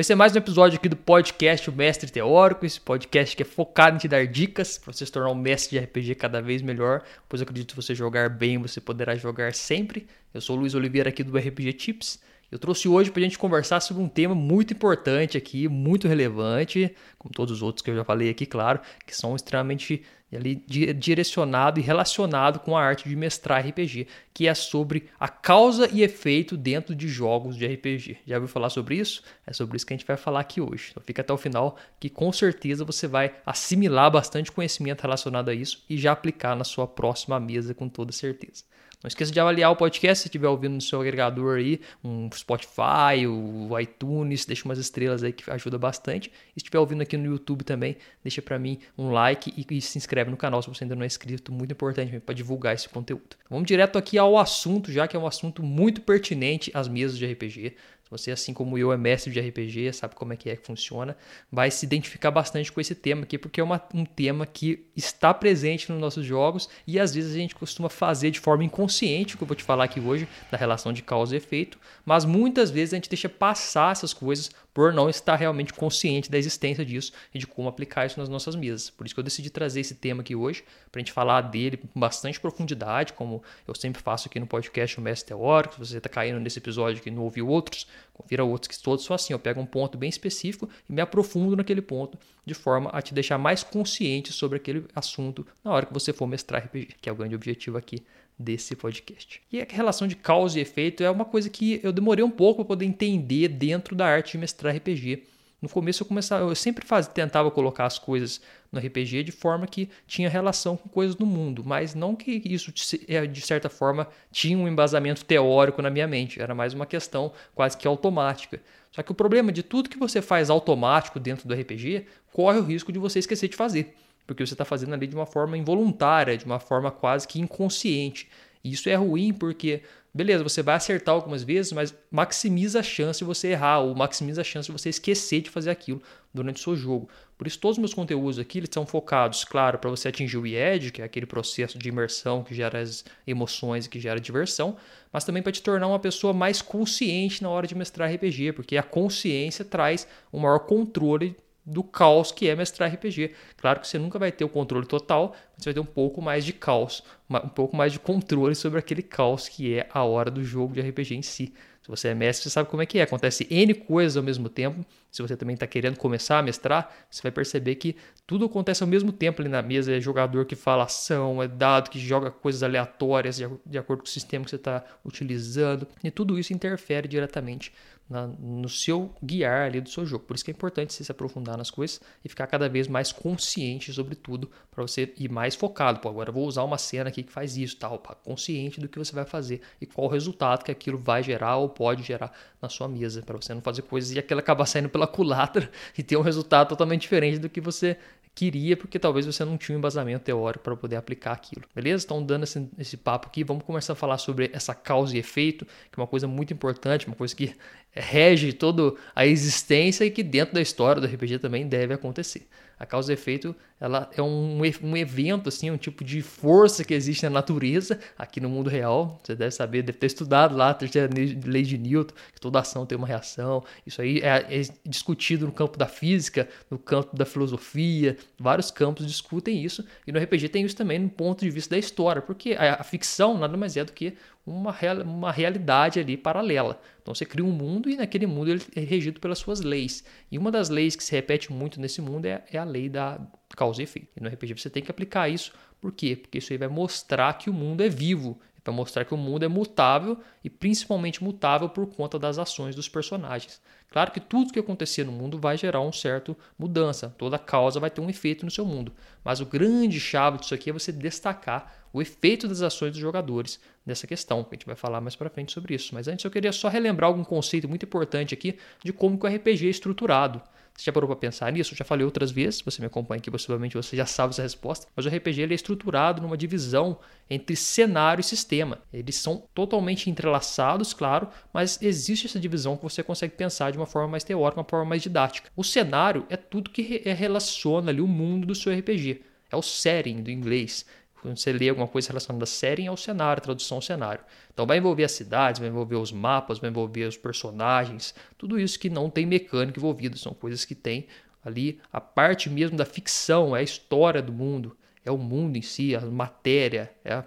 Vai ser mais um episódio aqui do podcast O Mestre Teórico, esse podcast que é focado em te dar dicas para você se tornar um mestre de RPG cada vez melhor, pois eu acredito que você jogar bem, você poderá jogar sempre. Eu sou o Luiz Oliveira aqui do RPG Tips eu trouxe hoje para a gente conversar sobre um tema muito importante aqui, muito relevante, como todos os outros que eu já falei aqui, claro, que são extremamente ali, direcionado e relacionado com a arte de mestrar RPG, que é sobre a causa e efeito dentro de jogos de RPG. Já ouviu falar sobre isso? É sobre isso que a gente vai falar aqui hoje. Então fica até o final, que com certeza você vai assimilar bastante conhecimento relacionado a isso e já aplicar na sua próxima mesa com toda certeza. Não esqueça de avaliar o podcast se estiver ouvindo no seu agregador aí, um Spotify, o iTunes, deixa umas estrelas aí que ajuda bastante. E se estiver ouvindo aqui no YouTube também, deixa para mim um like e, e, se inscreve no canal se você ainda não é inscrito, muito importante para divulgar esse conteúdo. Vamos direto aqui ao assunto, já que é um assunto muito pertinente às mesas de RPG. Você, assim como eu, é mestre de RPG, sabe como é que é que funciona, vai se identificar bastante com esse tema aqui, porque é uma, um tema que está presente nos nossos jogos e às vezes a gente costuma fazer de forma inconsciente, que eu vou te falar aqui hoje, da relação de causa e efeito, mas muitas vezes a gente deixa passar essas coisas por não estar realmente consciente da existência disso e de como aplicar isso nas nossas mesas. Por isso que eu decidi trazer esse tema aqui hoje, para a gente falar dele com bastante profundidade, como eu sempre faço aqui no podcast O Mestre Teórico. Se você está caindo nesse episódio que não ouviu outros, confira outros que todos são assim. Eu pego um ponto bem específico e me aprofundo naquele ponto, de forma a te deixar mais consciente sobre aquele assunto na hora que você for mestrar RPG, que é o grande objetivo aqui desse podcast. E a relação de causa e efeito é uma coisa que eu demorei um pouco para poder entender dentro da arte de mestrar RPG. No começo eu começava, eu sempre faz, tentava colocar as coisas no RPG de forma que tinha relação com coisas do mundo, mas não que isso é, de certa forma tinha um embasamento teórico na minha mente, era mais uma questão quase que automática. Só que o problema de tudo que você faz automático dentro do RPG corre o risco de você esquecer de fazer porque você está fazendo ali de uma forma involuntária, de uma forma quase que inconsciente. E isso é ruim porque, beleza, você vai acertar algumas vezes, mas maximiza a chance de você errar, ou maximiza a chance de você esquecer de fazer aquilo durante o seu jogo. Por isso, todos os meus conteúdos aqui eles são focados, claro, para você atingir o IED, que é aquele processo de imersão que gera as emoções e que gera diversão, mas também para te tornar uma pessoa mais consciente na hora de mestrar RPG, porque a consciência traz um maior controle do caos que é mestrar RPG. Claro que você nunca vai ter o controle total, mas você vai ter um pouco mais de caos, um pouco mais de controle sobre aquele caos que é a hora do jogo de RPG em si. Se você é mestre, você sabe como é que é. Acontece N coisas ao mesmo tempo. Se você também está querendo começar a mestrar, você vai perceber que tudo acontece ao mesmo tempo ali na mesa. É jogador que fala ação, é dado que joga coisas aleatórias de, acordo com o sistema que você está utilizando. E tudo isso interfere diretamente na, no seu guiar ali do seu jogo. Por isso que é importante você se aprofundar nas coisas e ficar cada vez mais consciente sobre tudo para você ir mais focado. Pô, agora eu vou usar uma cena aqui que faz isso, tal, consciente do que você vai fazer e qual o resultado que aquilo vai gerar ou pode gerar na sua mesa, para você não fazer coisas e aquilo acabar saindo pela culatra e ter um resultado totalmente diferente do que você queria, porque talvez você não tinha um embasamento teórico para poder aplicar aquilo. Beleza? Então, dando esse, esse papo aqui, vamos começar a falar sobre essa causa e efeito, que é uma coisa muito importante, uma coisa que rege toda a existência e que dentro da história do RPG também deve acontecer. A causa e efeito ela é um, um evento, assim, um tipo de força que existe na natureza, aqui no mundo real. Você deve saber, deve ter estudado lá a terceira lei de Newton, que toda ação tem uma reação. Isso aí é, é discutido no campo da física, no campo da filosofia, vários campos discutem isso. E no RPG tem isso também no ponto de vista da história, porque a, a ficção nada mais é do que uma, real, uma realidade ali paralela. Então você cria um mundo e naquele mundo ele é regido pelas suas leis. E uma das leis que se repete muito nesse mundo é, é a lei da causa e efeito. E no RPG você tem que aplicar isso. Por quê? Porque isso aí vai mostrar que o mundo é vivo, vai mostrar que o mundo é mutável e principalmente mutável por conta das ações dos personagens. Claro que tudo que acontecer no mundo vai gerar um certo mudança, toda causa vai ter um efeito no seu mundo. Mas o grande chave disso aqui é você destacar o efeito das ações dos jogadores nessa questão. A gente vai falar mais para frente sobre isso. Mas antes eu queria só relembrar algum conceito muito importante aqui de como que o RPG é estruturado. Você já parou para pensar nisso? Eu já falei outras vezes, você me acompanha aqui, possivelmente você já sabe essa resposta. Mas o RPG ele é estruturado numa divisão entre cenário e sistema. Eles são totalmente entrelaçados, claro, mas existe essa divisão que você consegue pensar de uma forma mais teórica, uma forma mais didática. O cenário é tudo que relaciona ali o mundo do seu RPG. É o setting do inglês quando você lê alguma coisa relacionada a setting, é o cenário, tradução ao cenário. Então vai envolver as cidades, vai envolver os mapas, vai envolver os personagens, tudo isso que não tem mecânica envolvida, são coisas que tem ali a parte mesmo da ficção, é a história do mundo, é o mundo em si, a matéria, é a,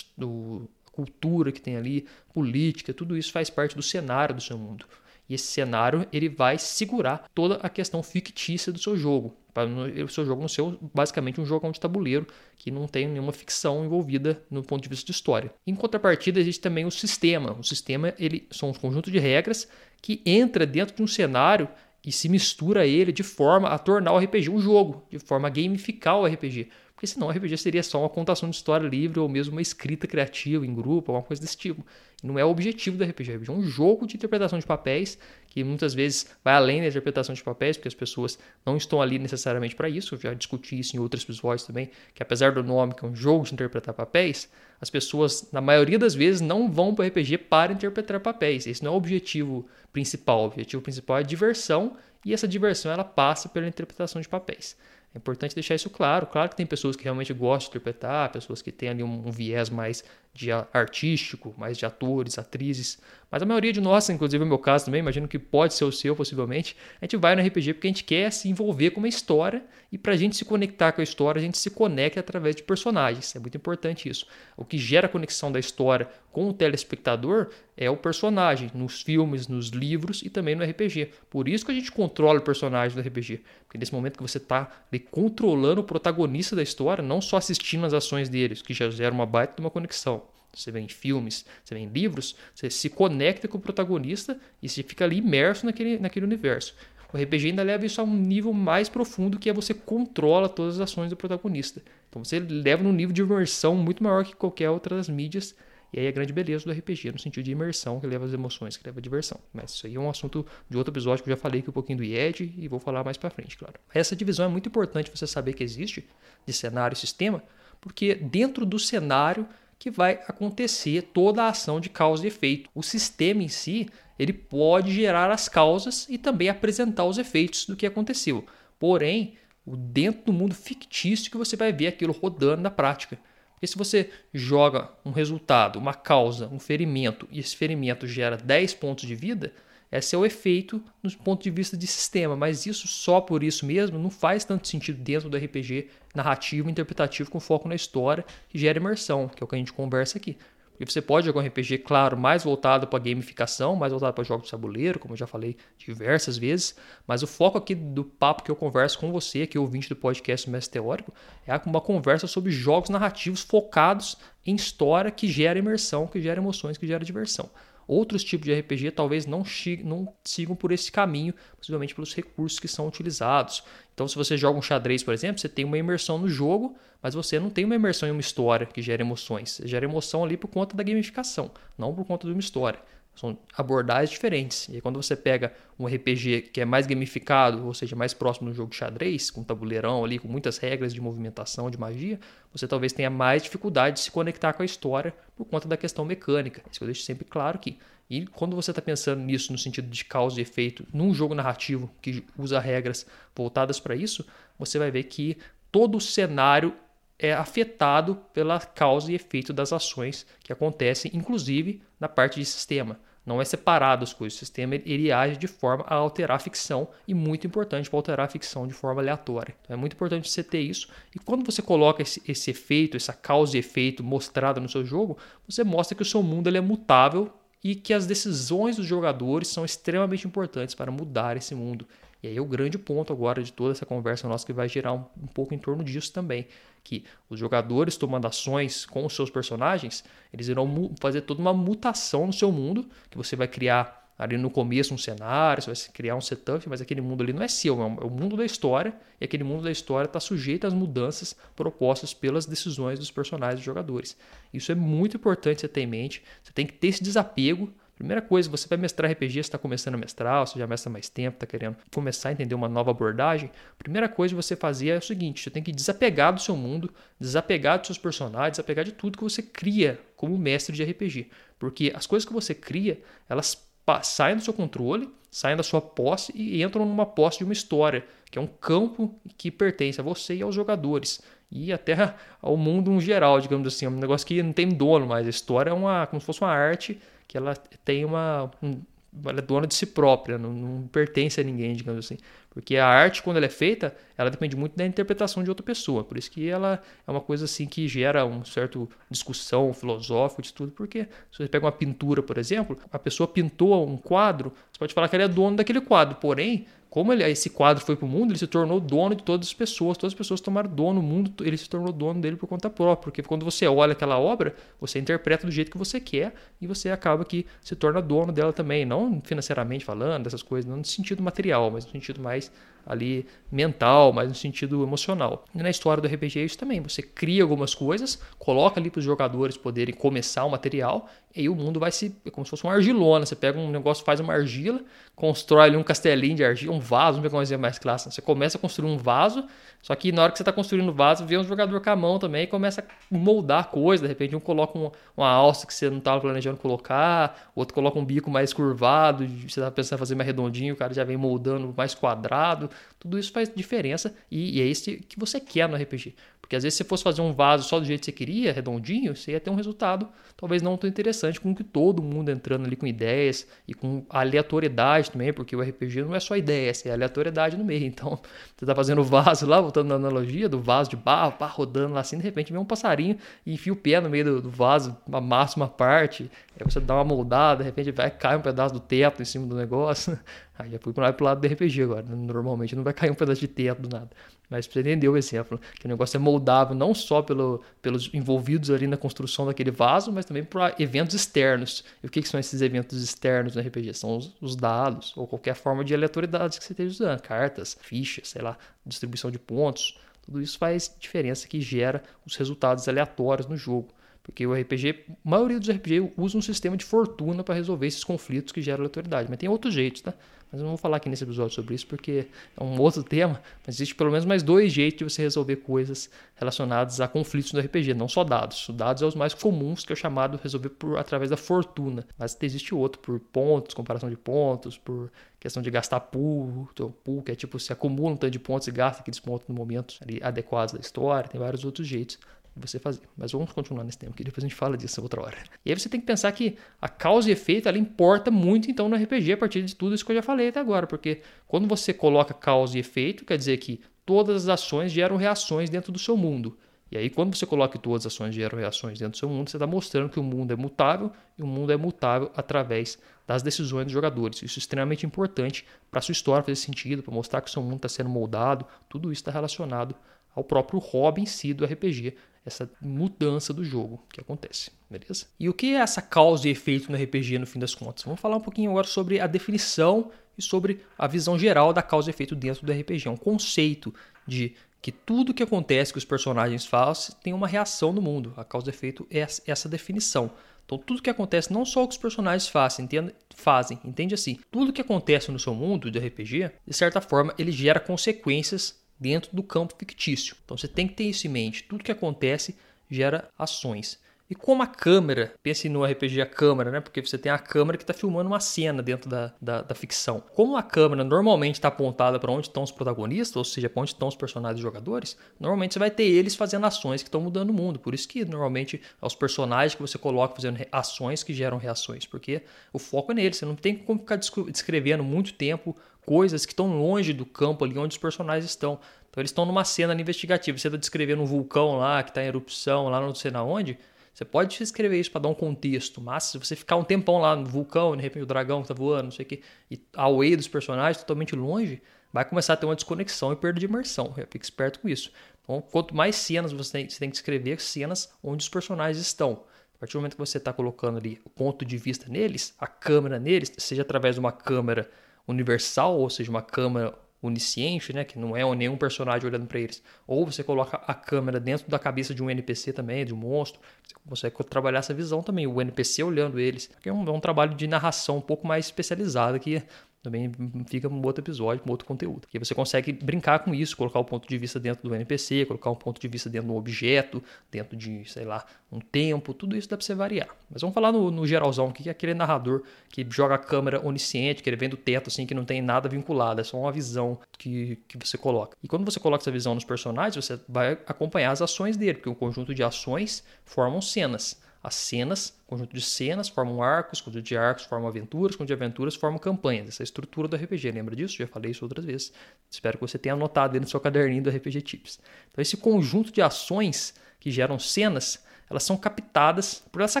do, a cultura que tem ali, política, tudo isso faz parte do cenário do seu mundo. E esse cenário ele vai segurar toda a questão fictícia do seu jogo. O seu jogo não ser basicamente um jogão de tabuleiro que não tem nenhuma ficção envolvida no ponto de vista de história. Em contrapartida, existe também o sistema. O sistema ele são um conjunto de regras que entra dentro de um cenário e se mistura a ele de forma a tornar o RPG um jogo, de forma a gamificar o RPG. Porque senão o RPG seria só uma contação de história livre ou mesmo uma escrita criativa em grupo, alguma coisa desse tipo. Não é o objetivo do RPG é um jogo de interpretação de papéis que muitas vezes vai além da interpretação de papéis, porque as pessoas não estão ali necessariamente para isso. Eu já discuti isso em outros episódios também, que apesar do nome que é um jogo de interpretar papéis, as pessoas, na maioria das vezes, não vão para o RPG para interpretar papéis. Esse não é o objetivo principal. O objetivo principal é diversão e essa diversão ela passa pela interpretação de papéis. É importante deixar isso claro. Claro que tem pessoas que realmente gostam de interpretar, pessoas que têm ali um, um viés mais de artístico, mais de atores, atrizes. Mas a maioria de nós, inclusive o meu caso também, imagino que pode ser o seu possivelmente, a gente vai no RPG porque a gente quer se envolver com uma história e para a gente se conectar com a história, a gente se conecta através de personagens. É muito importante isso. O que gera a conexão da história com o telespectador é o personagem, nos filmes, nos livros e também no RPG. Por isso que a gente controla o personagem do RPG. Porque nesse momento que você está controlando o protagonista da história, não só assistindo as ações deles, que já gera uma baita de uma conexão você vê em filmes, você vê em livros, você se conecta com o protagonista e você fica ali imerso naquele, naquele universo. O RPG ainda leva isso a um nível mais profundo, que é você controla todas as ações do protagonista. Então você leva num nível de imersão muito maior que qualquer outra das mídias. E aí a grande beleza do RPG, no sentido de imersão, que leva as emoções, que leva a diversão. Mas isso aí é um assunto de outro episódio que eu já falei aqui um pouquinho do IED e vou falar mais para frente, claro. Essa divisão é muito importante você saber que existe de cenário e sistema, porque dentro do cenário que vai acontecer toda a ação de causa e efeito. O sistema em si, ele pode gerar as causas e também apresentar os efeitos do que aconteceu. Porém, dentro do mundo fictício que você vai ver aquilo rodando na prática. Porque se você joga um resultado, uma causa, um ferimento, e esse ferimento gera 10 pontos de vida, esse é o efeito do ponto de vista de sistema, mas isso só por isso mesmo não faz tanto sentido dentro do RPG narrativo, interpretativo, com foco na história, que gera imersão, que é o que a gente conversa aqui. Porque você pode jogar um RPG, claro, mais voltado para gamificação, mais voltado para jogos de tabuleiro, como eu já falei diversas vezes, mas o foco aqui do papo que eu converso com você, aqui ouvinte do podcast Mestre Teórico, é uma conversa sobre jogos narrativos focados em história que gera imersão, que gera emoções, que gera diversão. Outros tipos de RPG talvez não, não sigam por esse caminho, possivelmente pelos recursos que são utilizados. Então, se você joga um xadrez, por exemplo, você tem uma imersão no jogo, mas você não tem uma imersão em uma história que gera emoções. Você gera emoção ali por conta da gamificação, não por conta de uma história. São abordagens diferentes. E quando você pega um RPG que é mais gamificado, ou seja, mais próximo do jogo de xadrez, com tabuleirão ali, com muitas regras de movimentação, de magia, você talvez tenha mais dificuldade de se conectar com a história por conta da questão mecânica. Isso eu deixo sempre claro aqui. E quando você está pensando nisso no sentido de causa e efeito, num jogo narrativo que usa regras voltadas para isso, você vai ver que todo o cenário é afetado pela causa e efeito das ações que acontecem, inclusive na parte de sistema. Não é separado as coisas. O sistema ele age de forma a alterar a ficção e muito importante para alterar a ficção de forma aleatória. Então é muito importante você ter isso. E quando você coloca esse, esse efeito, essa causa e efeito mostrada no seu jogo, você mostra que o seu mundo ele é mutável e que as decisões dos jogadores são extremamente importantes para mudar esse mundo. E aí é o grande ponto agora de toda essa conversa nossa que vai girar um, um pouco em torno disso também que os jogadores tomando ações com os seus personagens, eles irão fazer toda uma mutação no seu mundo, que você vai criar ali no começo um cenário, você vai criar um setup, mas aquele mundo ali não é seu, é, é o mundo da história, e aquele mundo da história está sujeito às mudanças propostas pelas decisões dos personagens dos jogadores. Isso é muito importante você ter em mente, você tem que ter esse desapego Primeira coisa, você vai mestrar RPG, você está começando a mestrar, você já mestra mais tempo, está querendo começar a entender uma nova abordagem. Primeira coisa que você fazer é o seguinte: você tem que desapegar do seu mundo, desapegar dos seus personagens, desapegar de tudo que você cria como mestre de RPG. Porque as coisas que você cria, elas saem do seu controle, saem da sua posse e entram numa posse de uma história, que é um campo que pertence a você e aos jogadores. E até ao mundo em geral, digamos assim. É um negócio que não tem dono mais. A história é uma, como se fosse uma arte que ela tem uma. Um, ela é dona de si própria, não, não, pertence a ninguém, digamos assim. Porque a arte, quando ela é feita, ela depende muito da interpretação de outra pessoa. Por isso que ela é uma coisa assim que gera um certo discussão filosófica de tudo. Porque se você pega uma pintura, por exemplo, a pessoa pintou um quadro, você pode falar que ele é dono daquele quadro. Porém, como ele, esse quadro foi para o mundo, ele se tornou dono de todas as pessoas. Todas as pessoas tomaram dono, o mundo ele se tornou dono dele por conta própria. Porque quando você olha aquela obra, você interpreta do jeito que você quer e você acaba que se torna dono dela também. Não financeiramente falando, dessas coisas, não no sentido material, mas no sentido mais ali mental, mas no sentido emocional. E na história do RPG é isso também. Você cria algumas coisas, coloca ali para os jogadores poderem começar o material, e aí o mundo vai se. É como se fosse uma argilona. Você pega um negócio, faz uma argila, constrói ali um castelinho de argila, um vaso, vamos pegar um mais clássico. Você começa a construir um vaso, só que na hora que você está construindo o vaso, vê um jogador com a mão também e começa a moldar coisa. De repente, um coloca um, uma alça que você não estava planejando colocar, outro coloca um bico mais curvado, você estava pensando em fazer mais redondinho, o cara já vem moldando mais quadrado. Tudo isso faz diferença e, e é isso que você quer no RPG. Porque às vezes se você fosse fazer um vaso só do jeito que você queria, redondinho, você ia ter um resultado talvez não tão interessante, com que todo mundo entrando ali com ideias e com aleatoriedade também, porque o RPG não é só ideias, é aleatoriedade no meio. Então, você está fazendo vaso lá, voltando na analogia do vaso de barro, pá, rodando lá assim, de repente vem um passarinho e enfia o pé no meio do, do vaso, uma parte, aí você dá uma moldada, de repente vai cair um pedaço do teto em cima do negócio. Aí já fui para o lado do RPG agora. Normalmente não vai cair um pedaço de teto do nada. Mas você entender o exemplo, que o negócio é moldável não só pelo, pelos envolvidos ali na construção daquele vaso, mas também para eventos externos. E o que, que, são esses eventos externos no RPG? São os, os, dados, ou qualquer forma de aleatoriedade que você esteja usando, cartas, fichas, sei lá, distribuição de pontos. Tudo isso faz diferença que gera os resultados aleatórios no jogo. Porque o RPG, a maioria dos RPG usa um sistema de fortuna para resolver esses conflitos que geram aleatoriedade. Mas tem outros jeitos, tá? Mas não vou falar aqui nesse episódio sobre isso porque é um outro tema. Mas existe pelo menos mais dois jeitos de você resolver coisas relacionadas a conflitos no RPG, não só dados. Os dados é os mais comuns, que é chamado resolver por, através da fortuna. Mas existe outro, por pontos, comparação de pontos, por questão de gastar pool, pool que é tipo, se acumula um tanto de pontos e gasta aqueles pontos no momento ali adequados da história. Tem vários outros jeitos você fazer. Mas vamos continuar nesse tema, que depois a gente fala disso outra hora. E aí você tem que pensar que a causa e efeito ela importa muito então no RPG a partir de tudo isso que eu já falei até agora, porque quando você coloca causa e efeito, quer dizer que todas as ações geram reações dentro do seu mundo. E aí, quando você coloca que todas as ações geram reações dentro do seu mundo, você está mostrando que o mundo é mutável e o mundo é mutável através das decisões dos jogadores. Isso é extremamente importante para a sua história fazer sentido, para mostrar que o seu mundo está sendo moldado. Tudo isso está relacionado ao próprio hobby em si do RPG, essa mudança do jogo que acontece, beleza? E o que é essa causa e efeito no RPG no fim das contas? Vamos falar um pouquinho agora sobre a definição e sobre a visão geral da causa e efeito dentro do RPG. É um conceito de que tudo que acontece que os personagens fazem tem uma reação no mundo. A causa e efeito é essa definição. Então, tudo que acontece, não só o que os personagens fazem, entende, fazem, entende assim? Tudo que acontece no seu mundo de RPG, de certa forma, ele gera consequências dentro do campo fictício. Então você tem que ter isso em mente. Tudo que acontece gera ações. E como a câmera, pense no RPG a câmera, né? Porque você tem a câmera que está filmando uma cena dentro da, da, da ficção. Como a câmera normalmente está apontada para onde estão os protagonistas, ou seja, para onde estão os personagens jogadores, normalmente você vai ter eles fazendo ações que estão mudando o mundo. Por isso que normalmente é os personagens que você coloca fazendo ações que geram reações, porque o foco é neles. Você não tem como ficar descrevendo muito tempo coisas que estão longe do campo ali onde os personagens estão. Então eles estão numa cena investigativa. Você está descrevendo um vulcão lá que está em erupção, lá não sei na onde. Você pode escrever isso para dar um contexto, mas se você ficar um tempão lá no vulcão, de repente o dragão está voando, não sei o que, e away dos personagens, totalmente longe, vai começar a ter uma desconexão e perda de imersão. Fique esperto com isso. Então, quanto mais cenas você tem, você tem que escrever, cenas onde os personagens estão. A partir do momento que você está colocando ali o ponto de vista neles, a câmera neles, seja através de uma câmera universal, ou seja, uma câmera onisciente, né, que não é nenhum personagem olhando para eles. Ou você coloca a câmera dentro da cabeça de um NPC também, de um monstro. Você consegue trabalhar essa visão também, o NPC olhando eles. É um, é um trabalho de narração um pouco mais especializado que também fica um outro episódio, um outro conteúdo. Que você consegue brincar com isso, colocar o ponto de vista dentro do NPC, colocar um ponto de vista dentro de um objeto, dentro de, sei lá, um tempo, tudo isso dá para você variar. Mas vamos falar no, no geralzão, que é aquele narrador que joga a câmera onisciente, que ele vem do teto, assim, que não tem nada vinculado, é só uma visão que, que você coloca. E quando você coloca essa visão nos personagens, você vai acompanhar as ações dele, porque um conjunto de ações formam cenas. As cenas, conjunto de cenas formam arcos, conjunto de arcos formam aventuras, conjunto de aventuras formam campanhas. Essa é a estrutura do RPG, lembra disso? Já falei isso outras vezes. Espero que você tenha anotado aí no seu caderninho do RPG Tips. Então, esse conjunto de ações que geram cenas elas são captadas por essa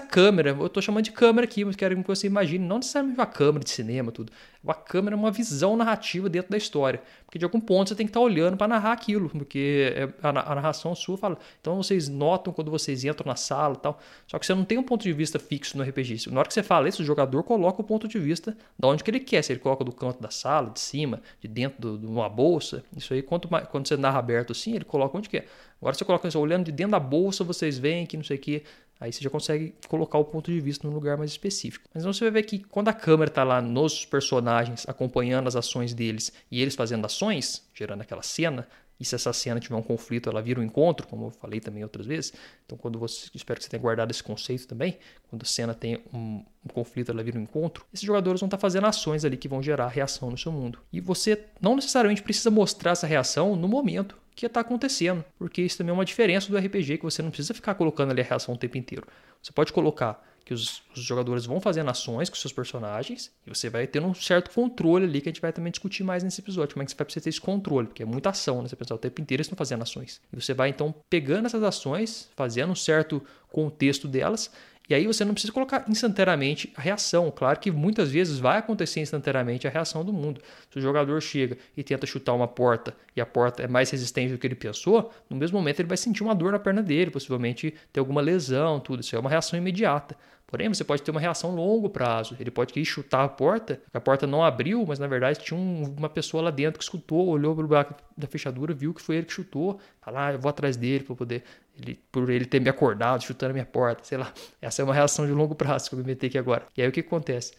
câmera. Eu estou chamando de câmera aqui, mas quero que você imagine, não necessariamente uma câmera de cinema, tudo. Uma câmera é uma visão narrativa dentro da história. Porque de algum ponto você tem que estar tá olhando para narrar aquilo, porque é a, narração sua fala. Então vocês notam quando vocês entram na sala e tal. Só que você não tem um ponto de vista fixo no RPG. Na hora que você fala isso, o jogador coloca o ponto de vista de onde que ele quer. Se ele coloca do canto da sala, de cima, de dentro de uma bolsa. Isso aí, quando, quando você narra aberto assim, ele coloca onde quer. Agora você coloca isso, olhando de dentro da bolsa, vocês veem que não sei o que. Aí você já consegue colocar o ponto de vista num lugar mais específico. Mas então você vai ver que quando a câmera está lá nos personagens, acompanhando as ações deles e eles fazendo ações, gerando aquela cena, e se essa cena tiver um conflito, ela vira um encontro, como eu falei também outras vezes. Então, quando você. Espero que você tenha guardado esse conceito também. Quando a cena tem um, um conflito, ela vira um encontro. Esses jogadores vão estar fazendo ações ali que vão gerar reação no seu mundo. E você não necessariamente precisa mostrar essa reação no momento que está acontecendo, porque isso também é uma diferença do RPG, que você não precisa ficar colocando ali a reação o tempo inteiro. Você pode colocar que os, os, jogadores vão fazendo ações com seus personagens e você vai ter um certo controle ali que a gente vai também discutir mais nesse episódio. Como é que você vai precisar ter esse controle? Porque é muita ação, né? Você pensa o tempo inteiro eles estão fazendo ações. E você vai então pegando essas ações, fazendo um certo contexto delas e aí você não precisa colocar instantaneamente a reação. Claro que muitas vezes vai acontecer instantaneamente a reação do mundo. Se o jogador chega e tenta chutar uma porta e a porta é mais resistente do que ele pensou, no mesmo momento ele vai sentir uma dor na perna dele, possivelmente ter alguma lesão, tudo. Isso é uma reação imediata. Porém, você pode ter uma reação a longo prazo. Ele pode ir chutar a porta, a porta não abriu, mas na verdade tinha um, uma pessoa lá dentro que escutou, olhou para o buraco da fechadura, viu que foi ele que chutou. Fala, ah, eu vou atrás dele para poder. Ele, por ele ter me acordado, chutando a minha porta, sei lá. Essa é uma reação de longo prazo que eu me meter aqui agora. E aí o que acontece?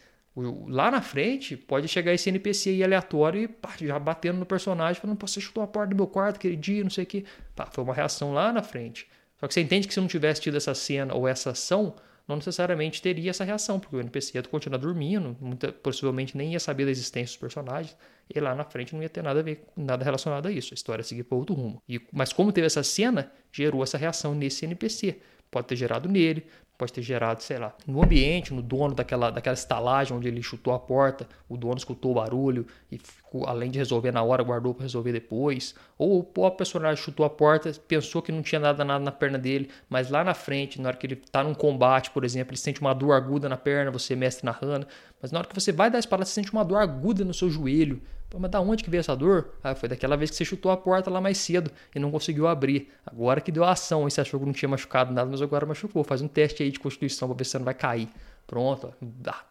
Lá na frente, pode chegar esse NPC aí aleatório e pá, já batendo no personagem, falando, você chutou a porta do meu quarto aquele dia, não sei o que. Pá, foi uma reação lá na frente. Só que você entende que se não tivesse tido essa cena ou essa ação, não necessariamente teria essa reação, porque o NPC ia continuar dormindo, muita, possivelmente nem ia saber da existência dos personagens, e lá na frente não ia ter nada a ver, nada relacionado a isso, a história ia seguir para outro rumo. E, mas como teve essa cena, gerou essa reação nesse NPC. Pode ter gerado nele, pode ter gerado, sei lá, no ambiente, no dono daquela, daquela estalagem onde ele chutou a porta, o dono escutou o barulho e ficou, além de resolver na hora, guardou para resolver depois. Ou o próprio personagem chutou a porta, pensou que não tinha nada, nada na perna dele, mas lá na frente, na hora que ele está num combate, por exemplo, ele sente uma dor aguda na perna, você mestre narrando, mas na hora que você vai dar a espada, você sente uma dor aguda no seu joelho. Pô, mas da onde que veio essa dor? Ah, foi daquela vez que você chutou a porta lá mais cedo e não conseguiu abrir. Agora que deu a ação, e você achou que não tinha machucado nada, mas agora machucou. Faz um teste aí de constituição para ver se você não vai cair. Pronto,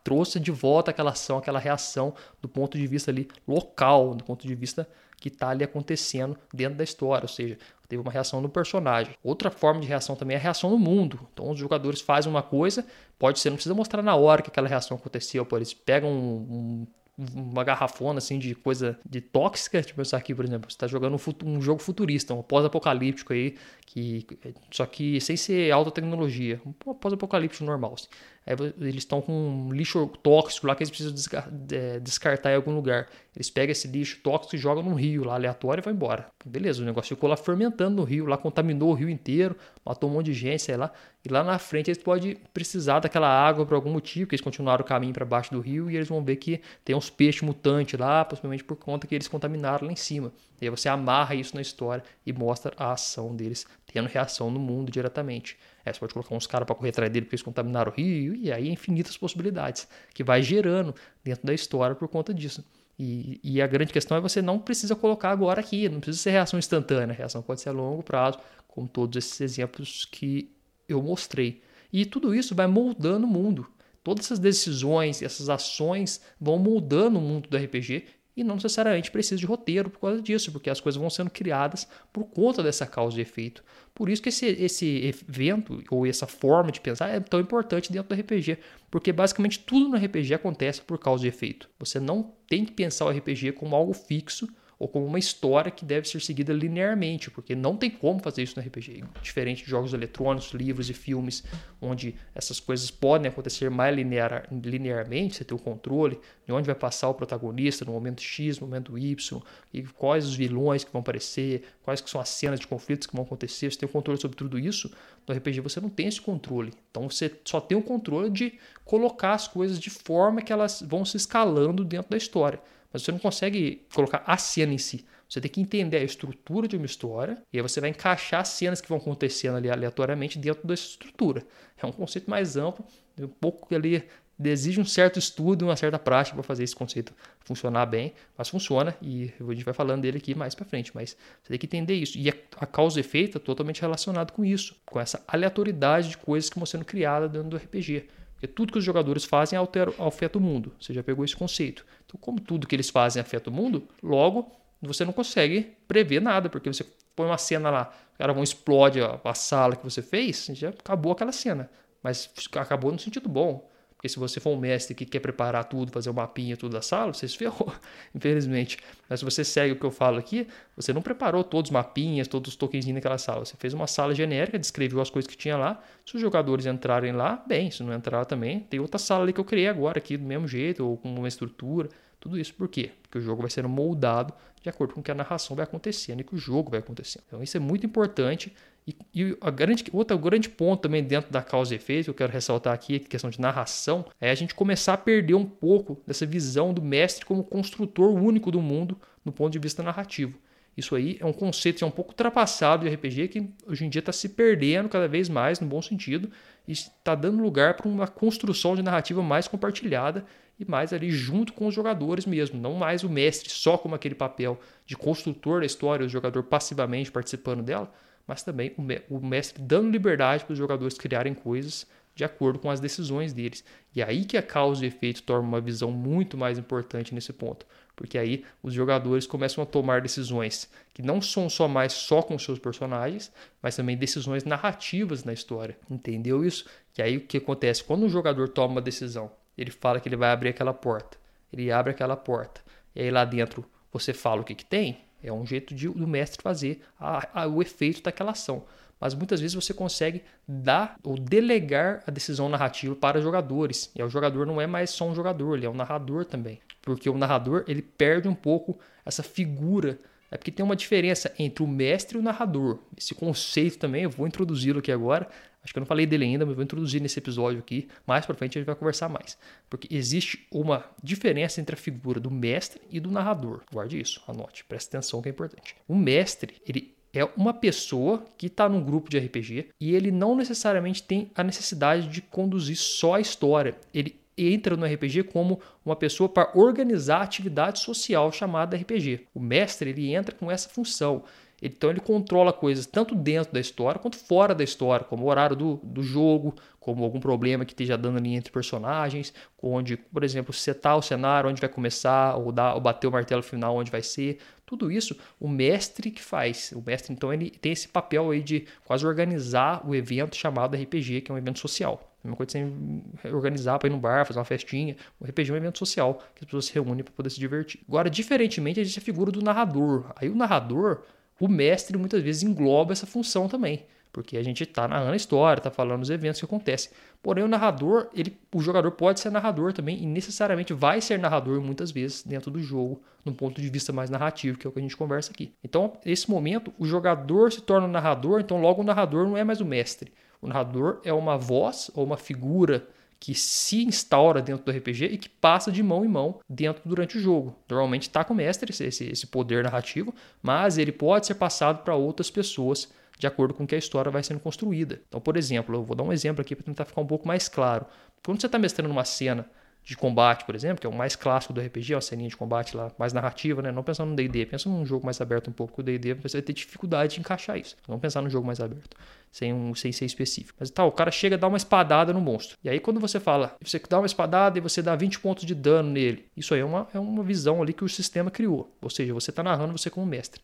trouxe de volta aquela ação, aquela reação do ponto de vista ali local, do ponto de vista que está ali acontecendo dentro da história, ou seja, teve uma reação no personagem. Outra forma de reação também é a reação no mundo. Então os jogadores fazem uma coisa, pode ser, não precisa mostrar na hora que aquela reação aconteceu, por eles pegam um, um uma garrafona assim de coisa de tóxica, tipo isso aqui, por exemplo, você está jogando um, um, jogo futurista, um pós-apocalíptico aí, que só que sem ser alta tecnologia, um pós-apocalíptico normal. Assim. Aí eles estão com um lixo tóxico lá que eles precisam é, descartar em algum lugar. Eles pegam esse lixo tóxico e jogam no rio lá aleatório e vai embora. Beleza, o negócio ficou lá fermentando no rio, lá contaminou o rio inteiro, matou um monte de gente, sei lá. E lá na frente eles podem precisar daquela água por algum motivo, que eles continuaram o caminho para baixo do rio e eles vão ver que tem uns peixes mutantes lá, possivelmente por conta que eles contaminaram lá em cima. E aí você amarra isso na história e mostra a ação deles tendo reação no mundo diretamente. É, você pode colocar uns caras para correr atrás dele porque eles contaminaram o rio, e aí infinitas possibilidades que vai gerando dentro da história por conta disso. E, e, a grande questão é você não precisa colocar agora aqui, não precisa ser reação instantânea, a reação pode ser a longo prazo, como todos esses exemplos que eu mostrei. E tudo isso vai moldando o mundo. Todas essas decisões, essas ações vão moldando o mundo do RPG e não necessariamente precisa de roteiro por causa disso, porque as coisas vão sendo criadas por conta dessa causa e efeito. Por isso que esse, esse evento ou essa forma de pensar é tão importante dentro do RPG, porque basicamente tudo no RPG acontece por causa e efeito. Você não tem que pensar o RPG como algo fixo ou como uma história que deve ser seguida linearmente, porque não tem como fazer isso no RPG. Diferente de jogos eletrônicos, livros e filmes, onde essas coisas podem acontecer mais linear, linearmente, você tem o controle de onde vai passar o protagonista no momento X, no momento Y, e quais os vilões que vão aparecer, quais que são as cenas de conflitos que vão acontecer, você tem o controle sobre tudo isso. No RPG você não tem esse controle. Então você só tem o controle de colocar as coisas de forma que elas vão se escalando dentro da história. Mas você não consegue colocar a cena em si. Você tem que entender a estrutura de uma história e aí você vai encaixar as cenas que vão acontecendo ali aleatoriamente dentro dessa estrutura. É um conceito mais amplo, um pouco ali exige um certo estudo, uma certa prática para fazer esse conceito funcionar bem, mas funciona e a gente vai falando dele aqui mais para frente, mas você tem que entender isso. E a, causa e efeito é totalmente relacionado com isso, com essa aleatoriedade de coisas que vão sendo criadas dentro do RPG. Porque tudo que os jogadores fazem altera, afeta o mundo. Você já pegou esse conceito. Então, como tudo que eles fazem afeta o mundo, logo você não consegue prever nada, porque você põe uma cena lá, o cara vão explode a, a sala que você fez, já acabou aquela cena. Mas acabou no sentido bom. Porque se você for um mestre que quer preparar tudo, fazer o um mapinha tudo da sala, você se ferrou, infelizmente. Mas se você segue o que eu falo aqui, você não preparou todos os mapinhas, todos os tokenzinhos naquela sala. Você fez uma sala genérica, descreveu as coisas que tinha lá. Se os jogadores entrarem lá, bem. Se não entrar também, tem outra sala ali que eu criei agora aqui do mesmo jeito, ou com uma estrutura. Tudo isso por quê? Porque o jogo vai sendo moldado de acordo com o que a narração vai acontecendo e que o jogo vai acontecendo. Então isso é muito importante e, e a grande, outro grande ponto também dentro da causa e efeito que eu quero ressaltar aqui, a questão de narração, é a gente começar a perder um pouco dessa visão do mestre como construtor único do mundo no ponto de vista narrativo. Isso aí é um conceito já um pouco ultrapassado de RPG que hoje em dia está se perdendo cada vez mais, no bom sentido, e está dando lugar para uma construção de narrativa mais compartilhada e mais ali junto com os jogadores mesmo, não mais o mestre só como aquele papel de construtor da história, o jogador passivamente participando dela, mas também o mestre dando liberdade para os jogadores criarem coisas de acordo com as decisões deles. E é aí que a causa e efeito torna uma visão muito mais importante nesse ponto, porque aí os jogadores começam a tomar decisões que não são só mais só com seus personagens, mas também decisões narrativas na história. Entendeu isso? Que aí o que acontece quando um jogador toma uma decisão, ele fala que ele vai abrir aquela porta, ele abre aquela porta, e aí lá dentro você fala o que, que tem, é um jeito de, do mestre fazer a, a, o efeito daquela ação. Mas muitas vezes você consegue dar ou delegar a decisão narrativa para jogadores. E o jogador não é mais só um jogador, ele é um narrador também. Porque o narrador ele perde um pouco essa figura é porque tem uma diferença entre o mestre e o narrador. Esse conceito também, eu vou introduzi-lo aqui agora, Acho que eu não falei dele ainda, mas vou introduzir nesse episódio aqui. Mais para frente a gente vai conversar mais. Porque existe uma diferença entre a figura do mestre e do narrador. Guarde isso, anote, preste atenção que é importante. O mestre, ele é uma pessoa que está num grupo de RPG e ele não necessariamente tem a necessidade de conduzir só a história. Ele entra no RPG como uma pessoa para organizar a atividade social chamada RPG. O mestre ele entra com essa função então ele controla coisas tanto dentro da história quanto fora da história, como o horário do, do jogo, como algum problema que esteja dando ali entre personagens, onde, por exemplo, setar o cenário, onde vai começar, ou, dar, ou bater o martelo final, onde vai ser. Tudo isso o mestre que faz. O mestre, então, ele tem esse papel aí de quase organizar o evento chamado RPG, que é um evento social. É uma coisa sem organizar para ir no bar, fazer uma festinha. O RPG é um evento social que as pessoas se reúnem para poder se divertir. Agora, diferentemente, existe a figura do narrador. Aí o narrador o mestre muitas vezes engloba essa função também, porque a gente está narrando a história, está falando os eventos que acontecem. Porém, o narrador, ele, o jogador pode ser narrador também e necessariamente vai ser narrador muitas vezes dentro do jogo, num ponto de vista mais narrativo, que é o que a gente conversa aqui. Então, nesse momento, o jogador se torna narrador, então logo o narrador não é mais o mestre. O narrador é uma voz ou uma figura que se instaura dentro do RPG e que passa de mão em mão dentro durante o jogo. Normalmente está com o mestre esse, esse poder narrativo, mas ele pode ser passado para outras pessoas de acordo com que a história vai sendo construída. Então, por exemplo, eu vou dar um exemplo aqui para tentar ficar um pouco mais claro. Quando você está mestrando uma cena de combate, por exemplo, que é o mais clássico do RPG, é uma ceninha de combate lá, mais narrativa, né? Não pensando no D&D, pensa num jogo mais aberto um pouco, o D&D você vai ter dificuldade de encaixar isso. Não pensar num jogo mais aberto, sem, um, sem ser específico. Mas tá, o cara chega a dar uma espadada no monstro. E aí quando você fala, você dá uma espadada e você dá 20 pontos de dano nele, isso aí é uma, é uma visão ali que o sistema criou. Ou seja, você tá narrando você como mestre.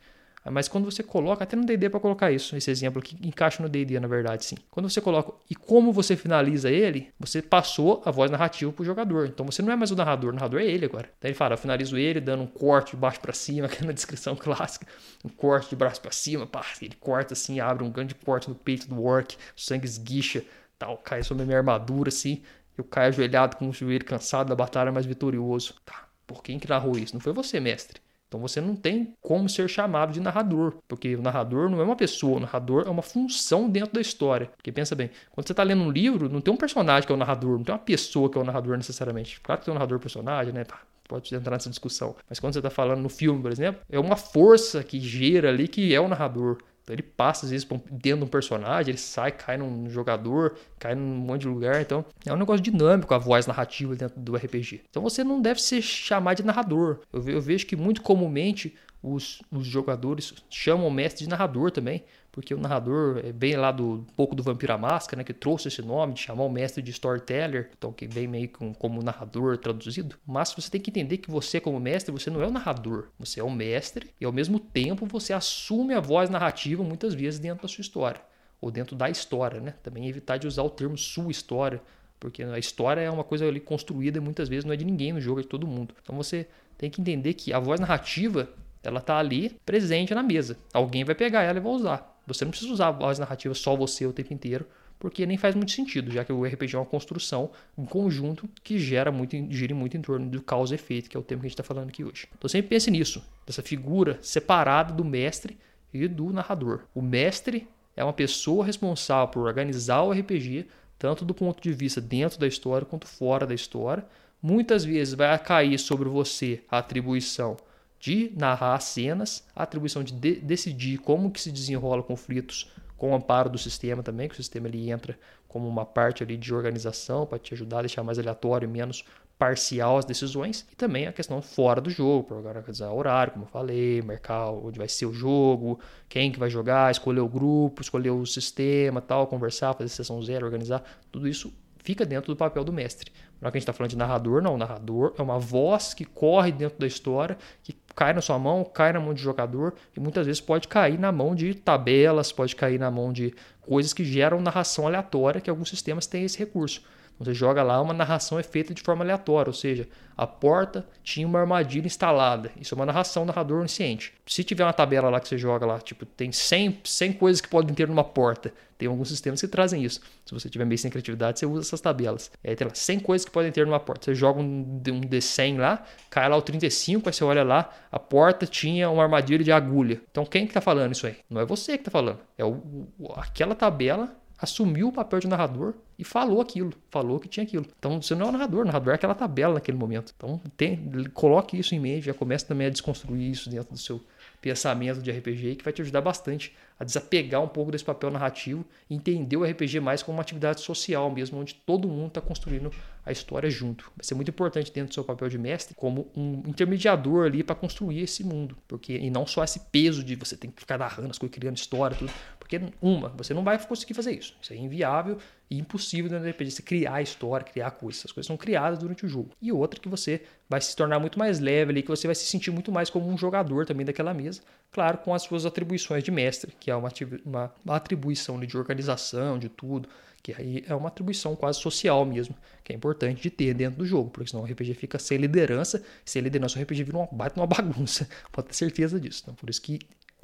Mas quando você coloca, até no D&D para colocar isso, esse exemplo que encaixa no D&D na verdade, sim. Quando você coloca e como você finaliza ele, você passou a voz narrativa pro jogador. Então você não é mais o narrador, o narrador é ele agora. Então ele fala, eu finalizo ele dando um corte de baixo para cima, que é na descrição clássica, um corte de braço para cima, pá, ele corta assim, abre um grande corte no peito do orc, o sangue esguicha, tal, cai sobre a minha armadura assim, eu caio ajoelhado com o joelho cansado da batalha, mas vitorioso. Tá, por quem que narrou isso? Não foi você, mestre. Então você não tem como ser chamado de narrador, porque o narrador não é uma pessoa, o narrador é uma função dentro da história. Porque pensa bem, quando você está lendo um livro, não tem um personagem que é o narrador, não tem uma pessoa que é o narrador necessariamente. Claro que tem um narrador personagem, né? Tá, pode entrar nessa discussão. Mas quando você está falando no filme, por exemplo, é uma força que gera ali que é o narrador. Então ele passa, às vezes, dentro de um personagem, ele sai, cai num jogador, cai num monte de lugar. Então é um negócio dinâmico a voz narrativa dentro do RPG. Então você não deve se chamar de narrador. Eu, vejo que muito comumente os, os jogadores chamam o mestre de narrador também, porque o narrador é bem lá do um pouco do Vampira Máscara, né, que trouxe esse nome de chamar o mestre de storyteller, então que vem meio com, como narrador traduzido. Mas você tem que entender que você como mestre, você não é o narrador, você é o mestre e ao mesmo tempo você assume a voz narrativa muitas vezes dentro da sua história ou dentro da história, né? Também evitar de usar o termo sua história, porque a história é uma coisa ali construída e muitas vezes não é de ninguém no jogo, é de todo mundo. Então você tem que entender que a voz narrativa ela está ali presente na mesa. Alguém vai pegar ela e vai usar. Você não precisa usar a voz narrativa só você o tempo inteiro, porque nem faz muito sentido, já que o RPG é uma construção, um conjunto que gera muito, gira muito em torno do causa e efeito, que é o tema que a gente está falando aqui hoje. Então sempre pense nisso, dessa figura separada do mestre e do narrador. O mestre é uma pessoa responsável por organizar o RPG, tanto do ponto de vista dentro da história quanto fora da história. Muitas vezes vai cair sobre você a atribuição de narrar cenas, a atribuição de, de decidir como que se desenrola conflitos com o amparo do sistema também, que o sistema ele entra como uma parte ali de organização para te ajudar a deixar mais aleatório e menos parcial as decisões e também a questão fora do jogo, para organizar horário, como eu falei, marcar onde vai ser o jogo, quem que vai jogar, escolher o grupo, escolher o sistema, tal, conversar, fazer sessão zero, organizar, tudo isso fica dentro do papel do mestre. Não é que a gente está falando de narrador, não. O narrador é uma voz que corre dentro da história, que cai na sua mão, cai na mão de jogador e muitas vezes pode cair na mão de tabelas, pode cair na mão de coisas que geram narração aleatória, que alguns sistemas têm esse recurso. Você joga lá, uma narração é feita de forma aleatória, ou seja, a porta tinha uma armadilha instalada. Isso é uma narração narrador onisciente. Se tiver uma tabela lá que você joga lá, tipo, tem 100, 100 coisas que podem ter numa porta. Tem alguns sistemas que trazem isso. Se você tiver meio sem criatividade, você usa essas tabelas. tem lá 100 coisas que podem ter numa porta. Você joga um, um D100 lá, cai lá o 35, aí você olha lá, a porta tinha uma armadilha de agulha. Então quem que tá falando isso aí? Não é você que tá falando. É o, aquela tabela assumiu o papel de narrador e falou aquilo, falou que tinha aquilo. Então você não é o narrador, o narrador é aquela tabela naquele momento. Então tem, coloque isso em mente, já comece também a desconstruir isso dentro do seu pensamento de RPG, que vai te ajudar bastante a desapegar um pouco desse papel narrativo e entender o RPG mais como uma atividade social mesmo, onde todo mundo está construindo a história junto. Vai ser muito importante dentro do seu papel de mestre como um intermediador ali para construir esse mundo, porque e não só esse peso de você tem que ficar narrando as coisas, criando história, tudo, porque uma, você não vai conseguir fazer isso. Isso é inviável e impossível dentro do RPG, você criar história, criar coisas. Essas coisas são criadas durante o jogo. E outra que você vai se tornar muito mais leve ali, que você vai se sentir muito mais como um jogador também daquela mesa, claro, com as suas atribuições de mestre, que é uma, uma, atribuição de organização, de tudo, que aí é uma atribuição quase social mesmo, que é importante de ter dentro do jogo, porque senão o RPG fica sem liderança, sem liderança o RPG vira uma baita uma bagunça, pode ter certeza disso. Então, por isso que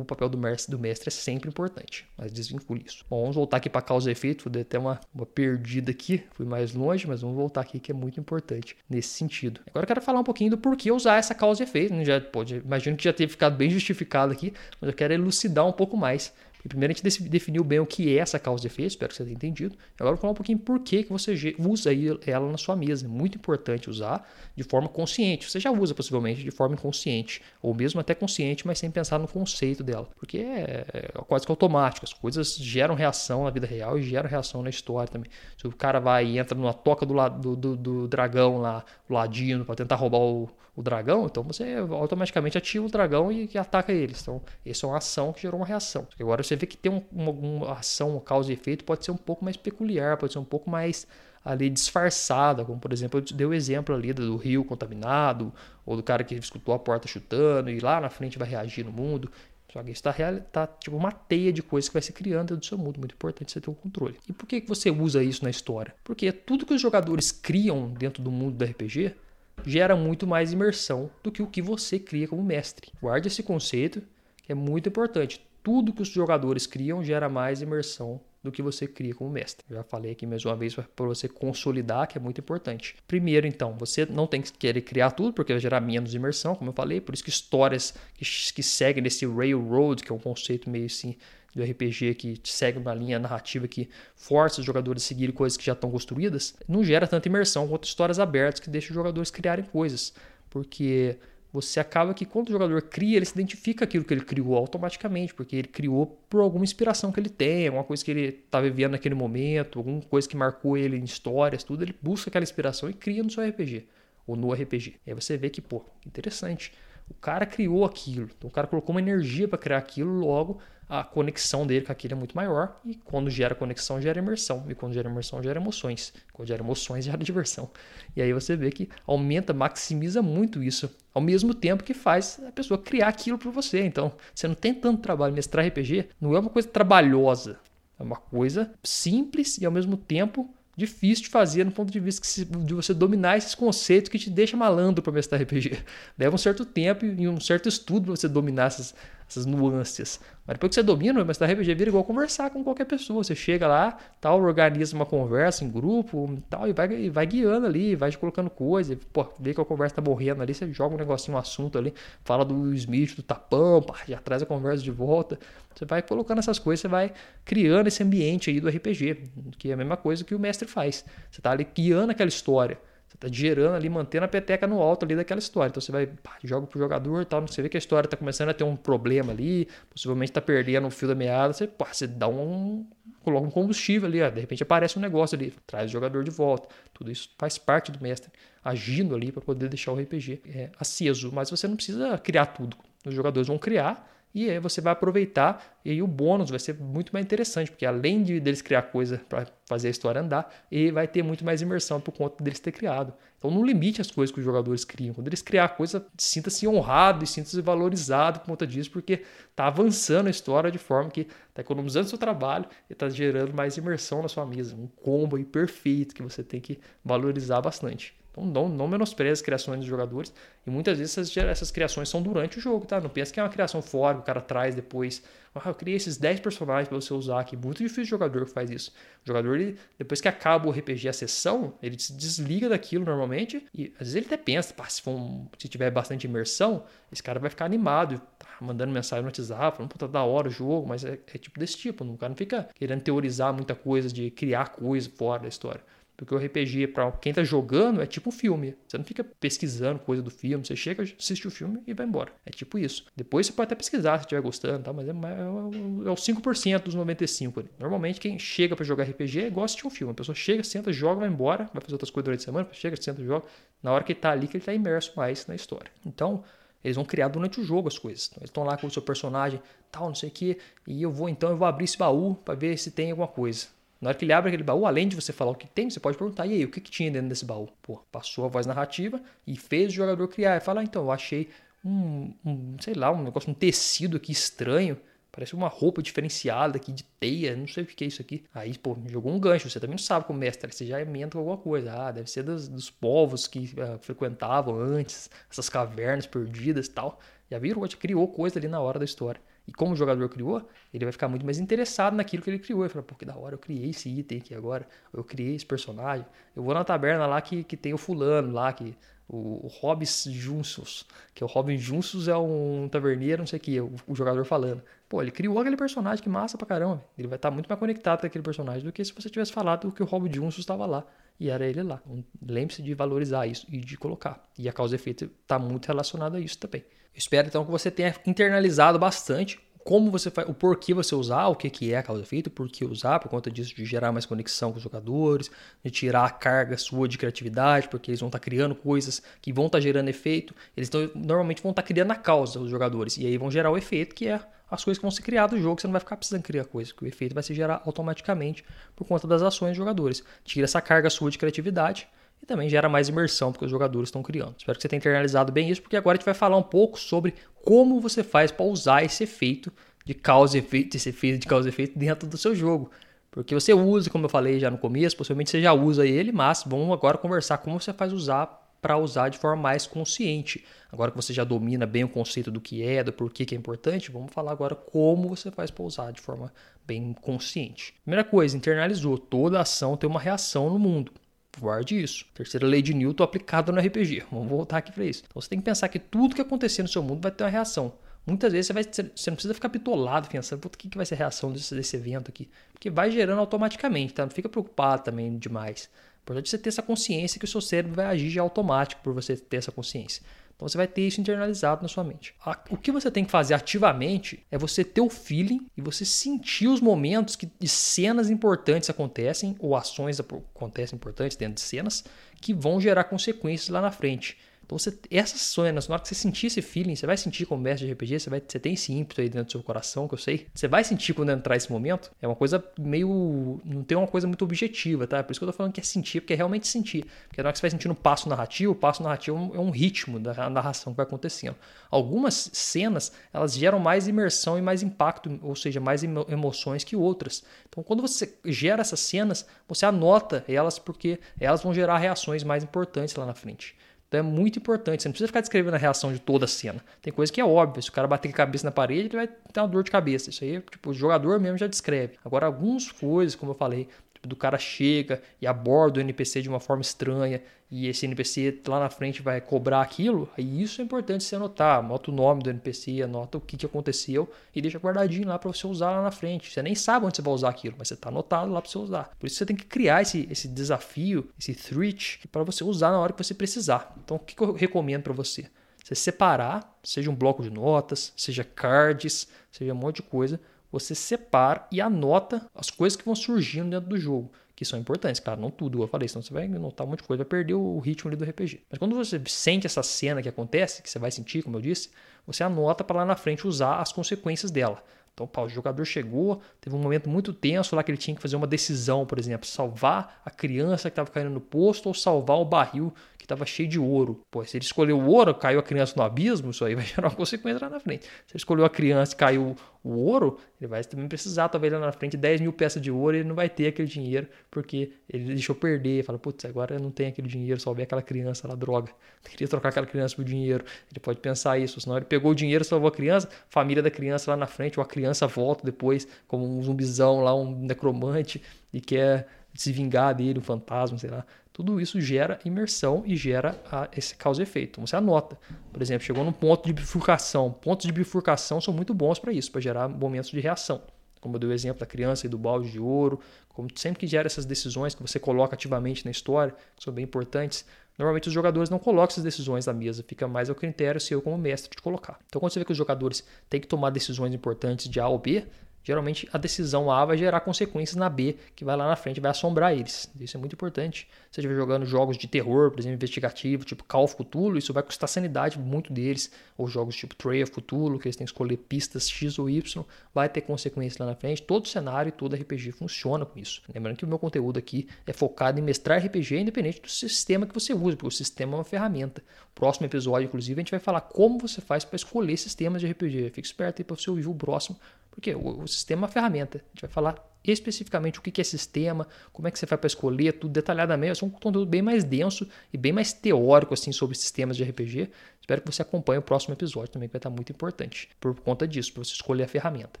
o papel do mestre, do mestre é sempre importante, mas desvincule isso. Bom, vamos voltar aqui para causa e efeito, dei até uma, uma perdida aqui, fui mais longe, mas vamos voltar aqui que é muito importante nesse sentido. Agora eu quero falar um pouquinho do porquê usar essa causa e efeito, né? já pode, imagino que já tenha ficado bem justificado aqui, mas eu quero elucidar um pouco mais E primeiro a gente definiu bem o que é essa causa e efeito, espero que você tenha entendido. Agora eu vou falar um pouquinho por que, que você usa ela na sua mesa. É muito importante usar de forma consciente. Você já usa possivelmente de forma inconsciente, ou mesmo até consciente, mas sem pensar no conceito dela. Porque é, é quase que automático. As coisas geram reação na vida real e geram reação na história também. Se o cara vai e entra numa toca do, do, do, do dragão lá, o ladino, para tentar roubar o, o dragão, então você automaticamente ativa o dragão e, e ataca eles. Então, essa é uma ação que gerou uma reação. Agora você vê que tem um, uma, ação, causa e efeito, pode ser um pouco mais peculiar, pode ser um pouco mais ali disfarçada, como por exemplo, eu dei o exemplo ali do rio contaminado, ou do cara que escutou a porta chutando e lá na frente vai reagir no mundo. Só que isso está tá, tipo uma teia de coisas que vai se criando dentro do seu mundo. Muito importante você ter o controle. E por que, que você usa isso na história? Porque tudo que os jogadores criam dentro do mundo do RPG gera muito mais imersão do que o que você cria como mestre. Guarde esse conceito, que é muito importante. Tudo que os jogadores criam gera mais imersão do que você cria como mestre. Já falei aqui mais uma vez para você consolidar, que é muito importante. Primeiro, então, você não tem que querer criar tudo, porque vai gerar menos imersão, como eu falei, por isso que histórias que, que seguem nesse railroad, que é um conceito meio assim do RPG que segue uma linha narrativa que força os jogadores a seguirem coisas que já estão construídas, não gera tanta imersão quanto histórias abertas que deixam os jogadores criarem coisas. Porque você acaba que quando o jogador cria, ele se identifica aquilo que ele criou automaticamente, porque ele criou por alguma inspiração que ele tem, alguma coisa que ele está vivendo naquele momento, alguma coisa que marcou ele em histórias, tudo, ele busca aquela inspiração e cria no seu RPG, ou no RPG. E aí você vê que, pô, interessante. O cara criou aquilo, então o cara colocou uma energia para criar aquilo, logo a conexão dele com aquilo é muito maior. E quando gera conexão, gera imersão. E quando gera imersão, gera emoções. Quando gera emoções, gera diversão. E aí você vê que aumenta, maximiza muito isso. Ao mesmo tempo que faz a pessoa criar aquilo para você. Então, você não tem tanto trabalho. Mestrar RPG não é uma coisa trabalhosa. É uma coisa simples e ao mesmo tempo difícil de fazer no ponto de vista de você dominar esses conceitos que te deixa malandro para mestrar RPG. Leva um certo tempo e um certo estudo para você dominar essas, essas nuances. Mas depois que você domina, mas da RPG vira igual conversar com qualquer pessoa. Você chega lá, tal, organiza uma conversa em grupo, tal, e vai, e vai guiando ali, vai te colocando coisa, pô, vê que a conversa tá morrendo ali, você joga um negocinho, um assunto ali, fala do Smith, do tapão, pá, já traz a conversa de volta. Você vai colocando essas coisas, você vai criando esse ambiente aí do RPG, que é a mesma coisa que o mestre faz. Você tá ali guiando aquela história. Você tá gerando ali, mantendo a peteca no alto ali daquela história. Então você vai, pá, joga pro jogador e tal. Você vê que a história tá começando a ter um problema ali, possivelmente tá perdendo o fio da meada. Você, pá, você dá um. coloca um combustível ali, ó, de repente aparece um negócio ali, traz o jogador de volta. Tudo isso faz parte do mestre agindo ali para poder deixar o RPG é, aceso. Mas você não precisa criar tudo. Os jogadores vão criar e aí você vai aproveitar e o bônus vai ser muito mais interessante, porque além de deles criar coisa para fazer a história andar, ele vai ter muito mais imersão por conta deles ter criado. Então não limite as coisas que os jogadores criam. Quando eles criar coisa, sinta-se honrado e sinta-se valorizado por conta disso, porque está avançando a história de forma que está economizando seu trabalho e está gerando mais imersão na sua mesa. Um combo perfeito que você tem que valorizar bastante. Então não, não menospreze as criações dos jogadores. E muitas vezes essas, essas criações são durante o jogo, tá? Não pensa que é uma criação fora, o cara traz depois. Ah, eu criei esses 10 personagens para você usar aqui. Muito difícil o jogador que faz isso. O jogador, ele, depois que acaba o RPG, a sessão, ele se desliga daquilo normalmente. E às vezes ele até pensa, se, um, se tiver bastante imersão, esse cara vai ficar animado, tá mandando mensagem no WhatsApp, falando, puta, da hora o jogo, mas é, é tipo desse tipo. O cara não fica querendo teorizar muita coisa, de criar coisa fora da história. Porque o RPG, para quem está jogando, é tipo um filme. Você não fica pesquisando coisa do filme. Você chega, assiste o filme e vai embora. É tipo isso. Depois você pode até pesquisar se estiver gostando, tá? mas é, é, é os 5% dos 95%. Ali. Normalmente, quem chega para jogar RPG igual assistir um filme. A pessoa chega, senta, joga, vai embora, vai fazer outras coisas durante a semana, chega, senta, joga. Na hora que ele está ali, que ele está imerso mais na história. Então, eles vão criar durante o jogo as coisas. Então, eles estão lá com o seu personagem, tal, não sei o que, e eu vou então, eu vou abrir esse baú para ver se tem alguma coisa. Na hora que ele abre aquele baú, além de você falar o que tem, você pode perguntar, e aí, o que, que tinha dentro desse baú? Pô, passou a voz narrativa e fez o jogador criar. Falar, ah, então, eu achei um, um, sei lá, um negócio, um tecido aqui estranho. Parece uma roupa diferenciada aqui de teia, não sei o que é isso aqui. Aí, pô, jogou um gancho. Você também não sabe como mestre, você já emenda alguma coisa. Ah, deve ser dos, dos povos que uh, frequentavam antes, essas cavernas perdidas e tal. Já virou, já criou coisa ali na hora da história. E como o jogador criou, ele vai ficar muito mais interessado naquilo que ele criou. Ele fala, pô, que da hora, eu criei esse item aqui agora, eu criei esse personagem. Eu vou na taberna lá que, que tem o fulano lá, que o, o Hobbes Junsus, que é o Robin Junsus é um taverneiro, não sei o que, o, o, jogador falando. Pô, ele criou aquele personagem que massa pra caramba. Ele vai estar tá muito mais conectado com aquele personagem do que se você tivesse falado que o Robin Junsus estava lá e era ele lá. Lembre-se de valorizar isso e de colocar. E a causa e efeito está muito relacionada a isso também. Espero então que você tenha internalizado bastante como você faz, o porquê você usar, o que, que é a causa efeito, por que usar, por conta disso, de gerar mais conexão com os jogadores, de tirar a carga sua de criatividade, porque eles vão estar tá criando coisas que vão estar tá gerando efeito. Eles tão, normalmente vão estar tá criando a causa, os jogadores, e aí vão gerar o efeito, que é as coisas que vão ser criadas no jogo, você não vai ficar precisando criar coisas, que o efeito vai se gerar automaticamente por conta das ações dos jogadores. Tira essa carga sua de criatividade e também gera mais imersão, porque os jogadores estão criando. Espero que você tenha internalizado bem isso, porque agora a gente vai falar um pouco sobre como você faz para usar esse efeito de causa e efeito, esse efeito de causa e efeito dentro do seu jogo. Porque você usa, como eu falei já no começo, possivelmente você já usa ele, mas vamos agora conversar como você faz usar para usar de forma mais consciente. Agora que você já domina bem o conceito do que é, do porquê que é importante, vamos falar agora como você faz para usar de forma bem consciente. Primeira coisa, internalizou. Toda ação tem uma reação no mundo. Guarde isso. Terceira lei de Newton aplicada no RPG. Vamos voltar aqui para isso. Então você tem que pensar que tudo que acontecer no seu mundo vai ter uma reação. Muitas vezes você, vai, você não precisa ficar pitolado pensando, o que, que vai ser a reação desse, desse evento aqui. Porque vai gerando automaticamente, tá? Não fica preocupado também demais. O importante é você ter essa consciência que o seu cérebro vai agir de automático por você ter essa consciência. Então você vai ter isso internalizado na sua mente. O que você tem que fazer ativamente é você ter o feeling e você sentir os momentos que cenas importantes acontecem ou ações acontecem importantes dentro de cenas que vão gerar consequências lá na frente. Então, você, essas cenas, na hora que você sentir esse feeling, você vai sentir como mestre de RPG, você, vai, você tem esse ímpeto aí dentro do seu coração, que eu sei. Você vai sentir quando entrar esse momento. É uma coisa meio. Não tem uma coisa muito objetiva, tá? Por isso que eu tô falando que é sentir, porque é realmente sentir. Porque na hora que você vai sentindo um passo narrativo, o passo narrativo é um ritmo da narração que vai acontecendo. Algumas cenas, elas geram mais imersão e mais impacto, ou seja, mais emoções que outras. Então, quando você gera essas cenas, você anota elas porque elas vão gerar reações mais importantes lá na frente. Então é muito importante. Você não precisa ficar descrevendo a reação de toda a cena. Tem coisa que é óbvia. Se o cara bater a cabeça na parede, ele vai ter uma dor de cabeça. Isso aí, tipo, o jogador mesmo já descreve. Agora, algumas coisas, como eu falei, Do cara chega e aborda o NPC de uma forma estranha e esse NPC lá na frente vai cobrar aquilo, aí isso é importante você anotar. Anota o nome do NPC, anota o que, que aconteceu e deixa guardadinho lá para você usar lá na frente. Você nem sabe onde você vai usar aquilo, mas você está anotado lá para você usar. Por isso você tem que criar esse, esse desafio, esse threat, para você usar na hora que você precisar. Então, o que, que eu recomendo para você? Você separar, seja um bloco de notas, seja cards, seja um monte de coisa, você separa e anota as coisas que vão surgindo dentro do jogo, que são importantes. Claro, não tudo, eu falei, senão você vai anotar um monte de coisa, vai perder o ritmo ali do RPG. Mas quando você sente essa cena que acontece, que você vai sentir, como eu disse, você anota para lá na frente usar as consequências dela. Então, pá, o jogador chegou, teve um momento muito tenso lá que ele tinha que fazer uma decisão, por exemplo, salvar a criança que estava caindo no posto ou salvar o barril que estava cheio de ouro. Pô, se ele escolheu o ouro, caiu a criança no abismo, isso aí vai gerar uma consequência lá na frente. Se ele escolheu a criança e caiu o ouro, ele vai também precisar, talvez lá na frente, 10 mil peças de ouro e ele não vai ter aquele dinheiro, porque ele deixou perder. Fala, putz, agora eu não tenho aquele dinheiro, salvei aquela criança lá, droga. Queria trocar aquela criança por dinheiro. Ele pode pensar isso, senão ele pegou o dinheiro, salvou a criança, família da criança lá na frente, ou a criança volta depois como um zumbizão lá, um necromante, e quer se vingar dele, um fantasma, sei lá. Tudo isso gera imersão e gera a, esse causa e efeito. Você anota. Por exemplo, chegou num ponto de bifurcação. Pontos de bifurcação são muito bons para isso, para gerar momentos de reação. Como eu dei o exemplo da criança e do balde de ouro. Como sempre que gera essas decisões que você coloca ativamente na história, que são bem importantes, Normalmente os jogadores não colocam essas decisões na mesa, fica mais ao critério seu como mestre de colocar. Então, quando você vê que os jogadores têm que tomar decisões importantes de A ou B, geralmente a decisão A vai gerar consequências na B, que vai lá na frente, vai assombrar eles. Isso é muito importante. Se você estiver jogando jogos de terror, por exemplo, investigativo, tipo Call of Cthulhu, isso vai custar sanidade muito deles. Ou jogos tipo Trail of Cthulhu, que eles têm que escolher pistas X ou Y, vai ter consequências lá na frente. Todo cenário e todo RPG funciona com isso. Lembrando que o meu conteúdo aqui é focado em mestrar RPG independente do sistema que você usa, porque o sistema é uma ferramenta. próximo episódio, inclusive, a gente vai falar como você faz para escolher sistemas de RPG. Fique esperto aí para você ouvir o próximo porque o, o, sistema é uma ferramenta. A gente vai falar especificamente o que é sistema, como é que você faz para escolher, tudo detalhadamente. É um conteúdo bem mais denso e bem mais teórico assim sobre sistemas de RPG. Espero que você acompanhe o próximo episódio também, que vai estar muito importante por conta disso, para você escolher a ferramenta.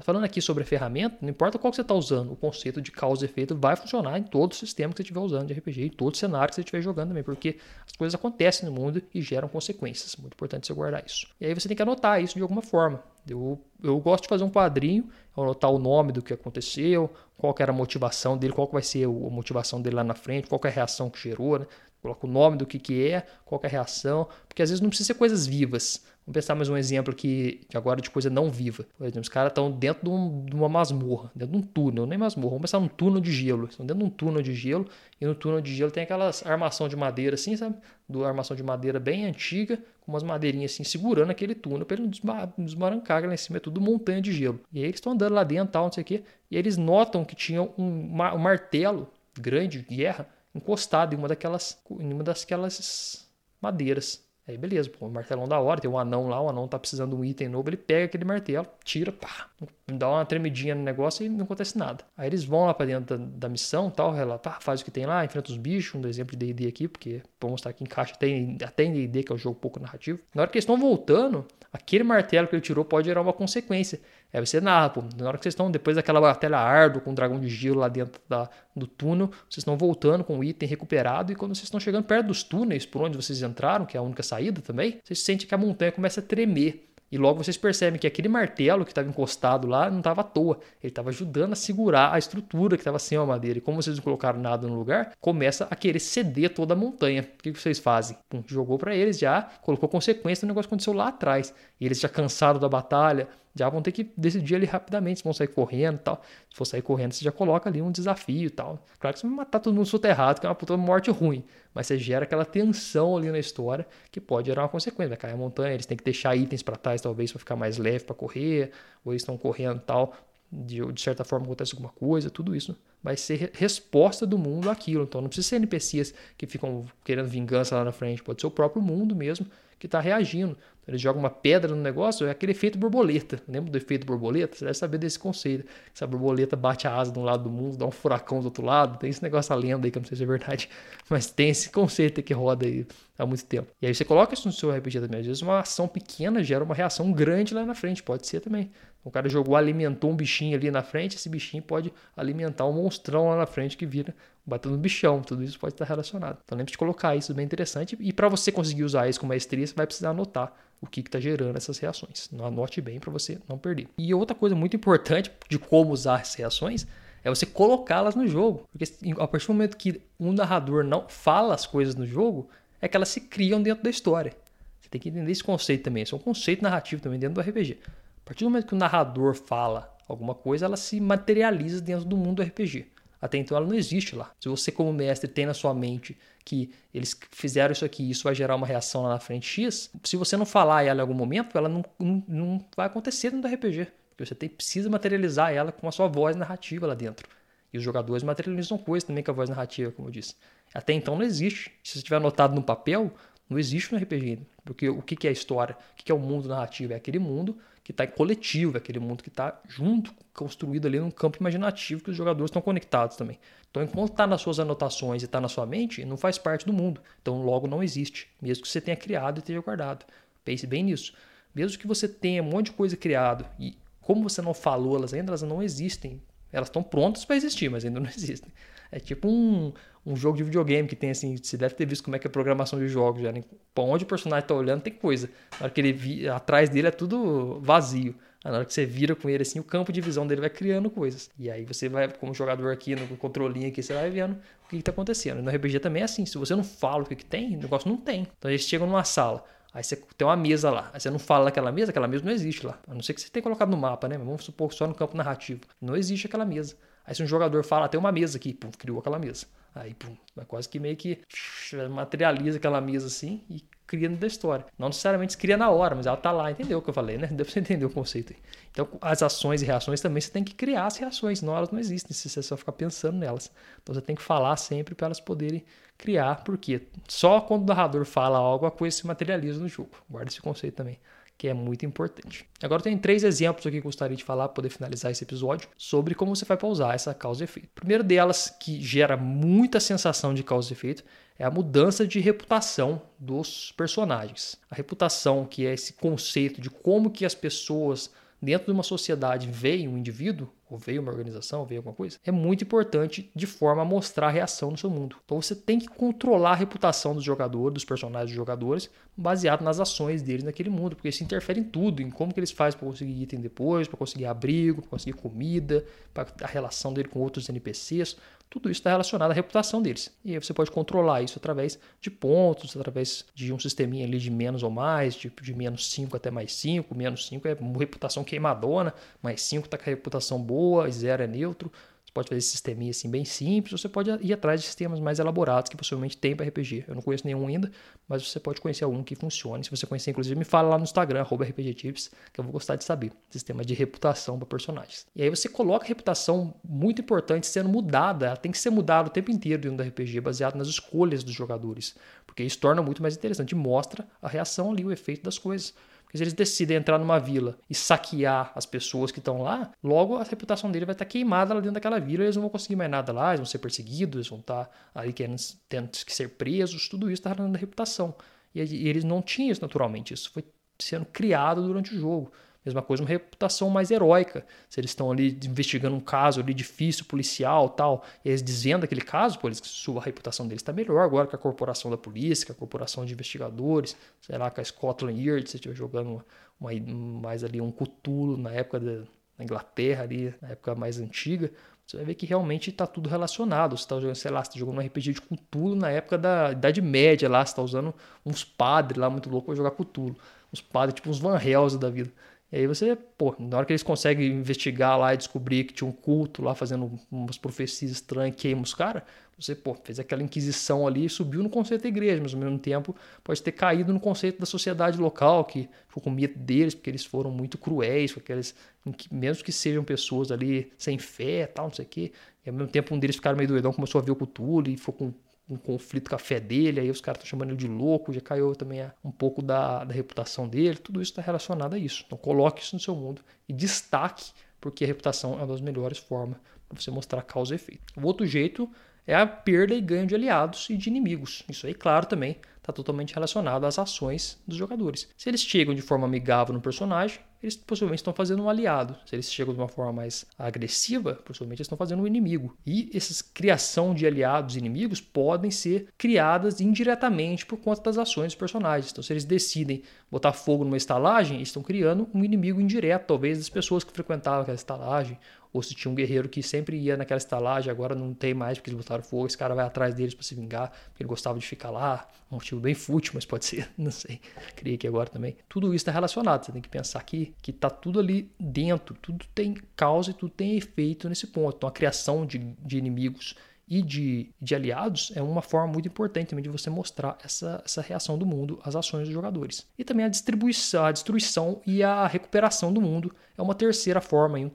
Falando aqui sobre a ferramenta, não importa qual que você está usando, o conceito de causa e efeito vai funcionar em todo o sistema que você estiver usando de RPG, em todo cenário que você estiver jogando também, porque as coisas acontecem no mundo e geram consequências. Muito importante você guardar isso. E aí você tem que anotar isso de alguma forma. Eu, eu gosto de fazer um quadrinho, anotar o nome do que aconteceu, qual que era a motivação dele, qual que vai ser a motivação dele lá na frente, qual que é a reação que gerou, né? Coloca o nome do que, que é, qual que é a reação, porque às vezes não precisa ser coisas vivas. Vamos pensar mais um exemplo aqui agora de coisa não viva. Por exemplo, os caras estão dentro de, um, de, uma masmorra, dentro de um túnel, nem masmorra, vamos pensar num túnel de gelo. Estão dentro de um túnel de gelo e no túnel de gelo tem aquelas armação de madeira assim, sabe? Do armação de madeira bem antiga, com umas madeirinhas assim segurando aquele túnel para ele não desmarancar, lá em cima é tudo montanha de gelo. E aí eles estão andando lá dentro, tal, não sei o quê, e eles notam que tinha um, um martelo grande de guerra encostado em uma daquelas, em uma daquelas madeiras. Aí beleza, pô, martelão da hora, tem um anão lá, o anão tá precisando de um item novo, ele pega aquele martelo, tira, pá, dá uma tremidinha no negócio e não acontece nada. Aí eles vão lá pra dentro da, da missão, tal, relatar, faz o que tem lá, enfrenta os bichos, um exemplo de D&D aqui, porque vou mostrar que encaixa até, até em D&D, que é um jogo pouco narrativo. Na hora que eles estão voltando, aquele martelo que ele tirou pode gerar uma consequência. Aí você narra, pô, na hora que vocês estão, depois daquela batalha árdua com o dragão de gelo lá dentro da, do túnel, vocês estão voltando com o item recuperado e quando vocês estão chegando perto dos túneis por onde vocês entraram, que é a única saída também, vocês sentem que a montanha começa a tremer. E logo vocês percebem que aquele martelo que estava encostado lá não estava à toa. Ele estava ajudando a segurar a estrutura que estava sem a madeira. E como vocês não colocaram nada no lugar, começa a querer ceder toda a montanha. O que vocês fazem? Pum, jogou para eles já, colocou consequência do negócio que aconteceu lá atrás. E eles já cansaram da batalha, já vão ter que decidir ali rapidamente se vão sair correndo e tal. Se for sair correndo, você já coloca ali um desafio e tal. Claro que você vai matar todo mundo soterrado, que é uma puta morte ruim. Mas você gera aquela tensão ali na história que pode gerar uma consequência. Vai cair a montanha, eles têm que deixar itens para trás, talvez, para ficar mais leve para correr, ou eles estão correndo e tal. De, de certa forma acontece alguma coisa, tudo isso vai ser resposta do mundo àquilo. Então não precisa ser NPCs que ficam querendo vingança lá na frente, pode ser o próprio mundo mesmo que está reagindo. Então, ele joga uma pedra no negócio, é aquele efeito borboleta. Lembra do efeito borboleta? Você deve saber desse conceito. Essa borboleta bate a asa de um lado do mundo, dá um furacão do outro lado. Tem esse negócio, a lenda aí, que eu não sei se é verdade, mas tem esse conceito que roda aí há muito tempo. E aí você coloca isso no seu RPG também. Às vezes uma ação pequena gera uma reação grande lá na frente, pode ser também. O cara jogou, alimentou um bichinho ali na frente, esse bichinho pode alimentar um monstrão lá na frente que vira batendo no bichão, tudo isso pode estar relacionado. Então lembre de colocar isso, bem interessante. E para você conseguir usar isso com maestria, você vai precisar anotar o que está gerando essas reações. Anote bem para você não perder. E outra coisa muito importante de como usar essas reações é você colocá-las no jogo. Porque a partir do momento que um narrador não fala as coisas no jogo, é que elas se criam dentro da história. Você tem que entender esse conceito também. Isso é um conceito narrativo também dentro do RPG. Partir do momento que o narrador fala alguma coisa, ela se materializa dentro do mundo do RPG. Até então ela não existe lá. Se você, como mestre, tem na sua mente que eles fizeram isso aqui isso vai gerar uma reação lá na frente X, se você não falar ela em algum momento, ela não, não, não vai acontecer dentro do RPG. Porque você tem, precisa materializar ela com a sua voz narrativa lá dentro. E os jogadores materializam coisas também com a voz narrativa, como eu disse. Até então não existe. Se você tiver anotado no papel, não existe no RPG. Porque o que é a história? O que é o mundo narrativo? É aquele mundo que está coletivo, é aquele mundo que está junto, construído ali num campo imaginativo que os jogadores estão conectados também. Então, enquanto está nas suas anotações e está na sua mente, não faz parte do mundo. Então, logo não existe, mesmo que você tenha criado e tenha guardado. Pense bem nisso. Mesmo que você tenha um monte de coisa criado e como você não falou elas ainda, elas não existem. Elas estão prontas para existir, mas ainda não existem. É tipo um, um jogo de videogame que tem assim, você deve ter visto como é que é a programação de jogos já, né? Pra onde o personagem tá olhando tem coisa. Na hora que ele vi, atrás dele é tudo vazio. Na hora que você vira com ele assim, o campo de visão dele vai criando coisas. E aí você vai, como jogador aqui no controlinho aqui, você vai vendo o que, está acontecendo. No RPG também é assim, se você não fala o que, que tem, o negócio não tem. Então eles chegam numa sala, Aí você tem uma mesa lá. Aí você não fala daquela mesa, aquela mesa não existe lá. A não ser que você tenha colocado no mapa, né? Mas vamos supor só no campo narrativo. Não existe aquela mesa. Aí se um jogador fala, ah, tem uma mesa aqui, pum, criou aquela mesa. Aí, pum, quase que meio que materializa aquela mesa assim e cria da história. Não necessariamente se cria na hora, mas ela tá lá, entendeu o que eu falei, né? Deu pra você entender o conceito aí. Então, as ações e reações também você tem que criar as reações, senão elas não existem, se você só ficar pensando nelas. Então, você tem que falar sempre para elas poderem criar, porque só quando o narrador fala algo, a coisa se materializa no jogo. Guarda esse conceito também que é muito importante. Agora tem três exemplos aqui que gostaria de falar para poder finalizar esse episódio sobre como você vai usar essa causa e efeito. Primeiro delas, que gera muita sensação de causa e efeito, é a mudança de reputação dos personagens. A reputação, que é esse conceito de como que as pessoas dentro de uma sociedade veio um indivíduo, ou veio uma organização, ou veio alguma coisa, é muito importante de forma a mostrar a reação no seu mundo. Então você tem que controlar a reputação dos jogadores, dos personagens dos jogadores, baseado nas ações deles naquele mundo, porque isso interfere em tudo, em como que eles fazem para conseguir item depois, para conseguir abrigo, para conseguir comida, para a relação dele com outros NPCs. Tudo isso está relacionado à reputação deles. E aí você pode controlar isso através de pontos, através de um sisteminha ali de menos ou mais, tipo de menos 5 até mais 5. Menos 5 é reputação queimadona, mais 5 está com a reputação boa, 0 é neutro. Você pode fazer esse sisteminha assim bem simples, você pode ir atrás de sistemas mais elaborados que possivelmente tem para RPG. Eu não conheço nenhum ainda, mas você pode conhecer algum que funcione. Se você conhecer, inclusive, me fala lá no Instagram, RPGTips, que eu vou gostar de saber. Sistema de reputação para personagens. E aí você coloca a reputação muito importante sendo mudada, ela tem que ser mudada o tempo inteiro dentro do RPG, baseado nas escolhas dos jogadores. Porque isso torna muito mais interessante, mostra a reação ali, o efeito das coisas. Porque se eles decidem entrar numa vila e saquear as pessoas que estão lá, logo a reputação dele vai estar queimada lá dentro daquela vila, eles não vão conseguir mais nada lá, eles vão ser perseguidos, eles vão estar ali querendo, tendo que ser presos, tudo isso está falando da reputação. E, e eles não tinham isso naturalmente, isso foi sendo criado durante o jogo. Mesma coisa, uma reputação mais heróica. Se eles estão ali investigando um caso ali difícil, policial tal, e eles desvendam aquele caso, pô, eles, a reputação deles está melhor agora com a corporação da polícia, com a corporação de investigadores, sei lá, com a Scotland Yard, se estiver jogando uma, uma, mais ali um Cthulhu na época da, da Inglaterra, ali, na época mais antiga, você vai ver que realmente está tudo relacionado. Você está jogando, sei lá, você tá jogando um RPG de Cthulhu na época da Idade Média lá, você está usando uns padres lá muito loucos para jogar Cthulhu. Uns padres, tipo uns Van Helsing da vida. E aí você, pô, na hora que eles conseguem investigar lá e descobrir que tinha um culto lá fazendo umas profecias estranhas, queima os caras, você, pô, fez aquela inquisição ali e subiu no conceito da igreja, mas ao mesmo tempo pode ter caído no conceito da sociedade local, que ficou com medo deles, porque eles foram muito cruéis, com aqueles, mesmo que sejam pessoas ali sem fé tal, não sei o quê, e ao mesmo tempo um deles ficaram meio doidão, começou a ver o culto e ficou com um conflito com a fé dele, aí os caras estão chamando ele de louco, já caiu também um pouco da, da reputação dele, tudo isso está relacionado a isso. Então coloque isso no seu mundo e destaque, porque a reputação é uma das melhores formas para você mostrar causa e efeito. O outro jeito é a perda e ganho de aliados e de inimigos. Isso aí, claro, também está totalmente relacionado às ações dos jogadores. Se eles chegam de forma amigável no personagem, eles possivelmente estão fazendo um aliado. Se eles chegam de uma forma mais agressiva, possivelmente eles estão fazendo um inimigo. E essa criação de aliados e inimigos podem ser criadas indiretamente por conta das ações dos personagens. Então, se eles decidem botar fogo numa estalagem, eles estão criando um inimigo indireto, talvez das pessoas que frequentavam aquela estalagem, ou se tinha um guerreiro que sempre ia naquela estalagem, agora não tem mais porque eles botaram fogo, esse cara vai atrás deles para se vingar, porque ele gostava de ficar lá, um motivo bem fútil, mas pode ser, não sei, criei aqui agora também. Tudo isso está relacionado, você tem que pensar que que tá tudo ali dentro, tudo tem causa e tudo tem efeito nesse ponto. Então a criação de, de inimigos e de, de aliados é uma forma muito importante também de você mostrar essa, essa reação do mundo às ações dos jogadores. E também a distribuição, a destruição e a recuperação do mundo é uma terceira forma e um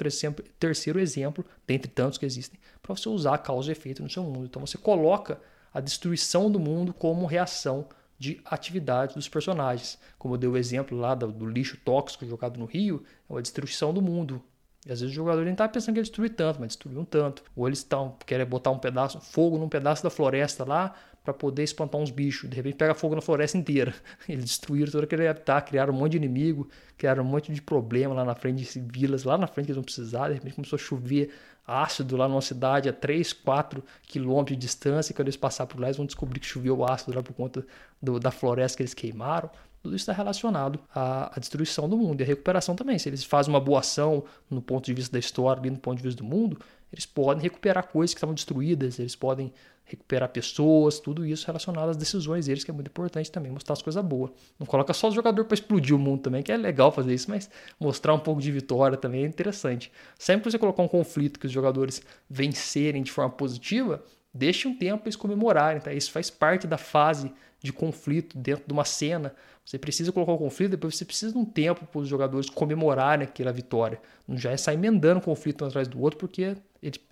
terceiro exemplo, dentre tantos que existem, para você usar causa e efeito no seu mundo. Então você coloca a destruição do mundo como reação de atividade dos personagens. Como eu dei o exemplo lá do, do lixo tóxico jogado no rio, é uma destruição do mundo. E às vezes o jogador nem está pensando que ele destruiu tanto, mas destruiu um tanto. Ou eles estão querem botar um pedaço, fogo num pedaço da floresta lá para poder espantar uns bichos. De repente pega fogo na floresta inteira. Eles destruíram todo aquele habitat, criaram um monte de inimigo, criaram um monte de problema lá na frente de vilas, lá na frente que eles não precisavam. De repente começou a chover ácido lá numa cidade a 3, 4 quilômetros de distância. E quando eles passarem por lá, eles vão descobrir que choveu ácido lá por conta do, da floresta que eles queimaram. Tudo isso está relacionado à, à, destruição do mundo e à recuperação também. Se eles fazem uma boa ação no ponto de vista da história, ali no ponto de vista do mundo, eles podem recuperar coisas que estavam destruídas, eles podem recuperar pessoas, tudo isso relacionado às decisões deles, que é muito importante também, mostrar as coisas boas. Não coloca só o jogador para explodir o mundo também, que é legal fazer isso, mas mostrar um pouco de vitória também é interessante. Sempre que você colocar um conflito que os jogadores vencerem de forma positiva, deixe um tempo para eles comemorarem, tá? Isso faz parte da fase de conflito dentro de uma cena. Você precisa colocar o conflito, depois você precisa de um tempo para os jogadores comemorarem aquela vitória. Não já é sair emendando um conflito um atrás do outro, porque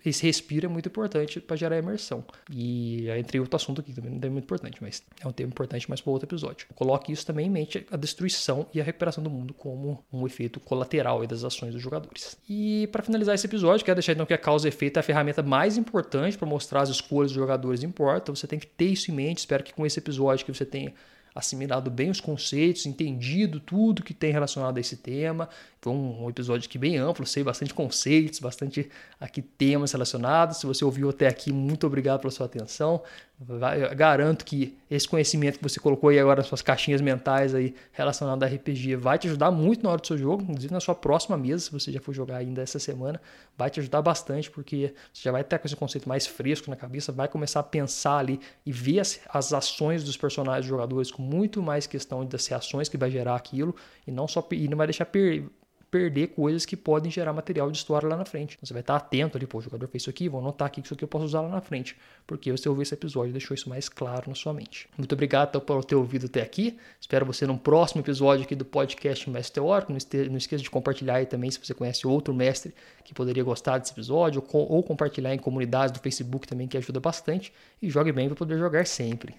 esse respiro é muito importante para gerar imersão. E entre outro assunto aqui também não é muito importante, mas é um tema importante mais para outro episódio. Coloque isso também em mente, a destruição e a recuperação do mundo como um efeito colateral das ações dos jogadores. E para finalizar esse episódio, quero deixar então que a causa e efeito é a ferramenta mais importante para mostrar as escolhas dos jogadores importa. Você tem que ter isso em mente. Espero que com esse episódio que você tenha assimilado bem os conceitos, entendido tudo que tem relacionado a esse tema. Foi um, episódio aqui bem amplo, sei bastante conceitos, bastante aqui temas relacionados. Se você ouviu até aqui, muito obrigado pela sua atenção. Vai, garanto que esse conhecimento que você colocou aí agora nas suas caixinhas mentais aí relacionado a RPG vai te ajudar muito na hora do seu jogo, inclusive na sua próxima mesa, se você já for jogar ainda essa semana, vai te ajudar bastante porque você já vai ter com esse conceito mais fresco na cabeça, vai começar a pensar ali e ver as, as ações dos personagens jogadores com muito mais questão das reações que vai gerar aquilo e não só e não vai deixar per, perder coisas que podem gerar material de história lá na frente. Você vai estar atento ali, pô, o jogador fez isso aqui, vou anotar aqui que isso aqui eu posso usar lá na frente, porque você ouviu esse episódio deixou isso mais claro na sua mente. Muito obrigado então, por ter ouvido até aqui. Espero você num próximo episódio aqui do podcast Mestre Teórico. Não, esqueça de compartilhar aí também se você conhece outro mestre que poderia gostar desse episódio, ou compartilhar em comunidades do Facebook também, que ajuda bastante. E jogue bem para poder jogar sempre.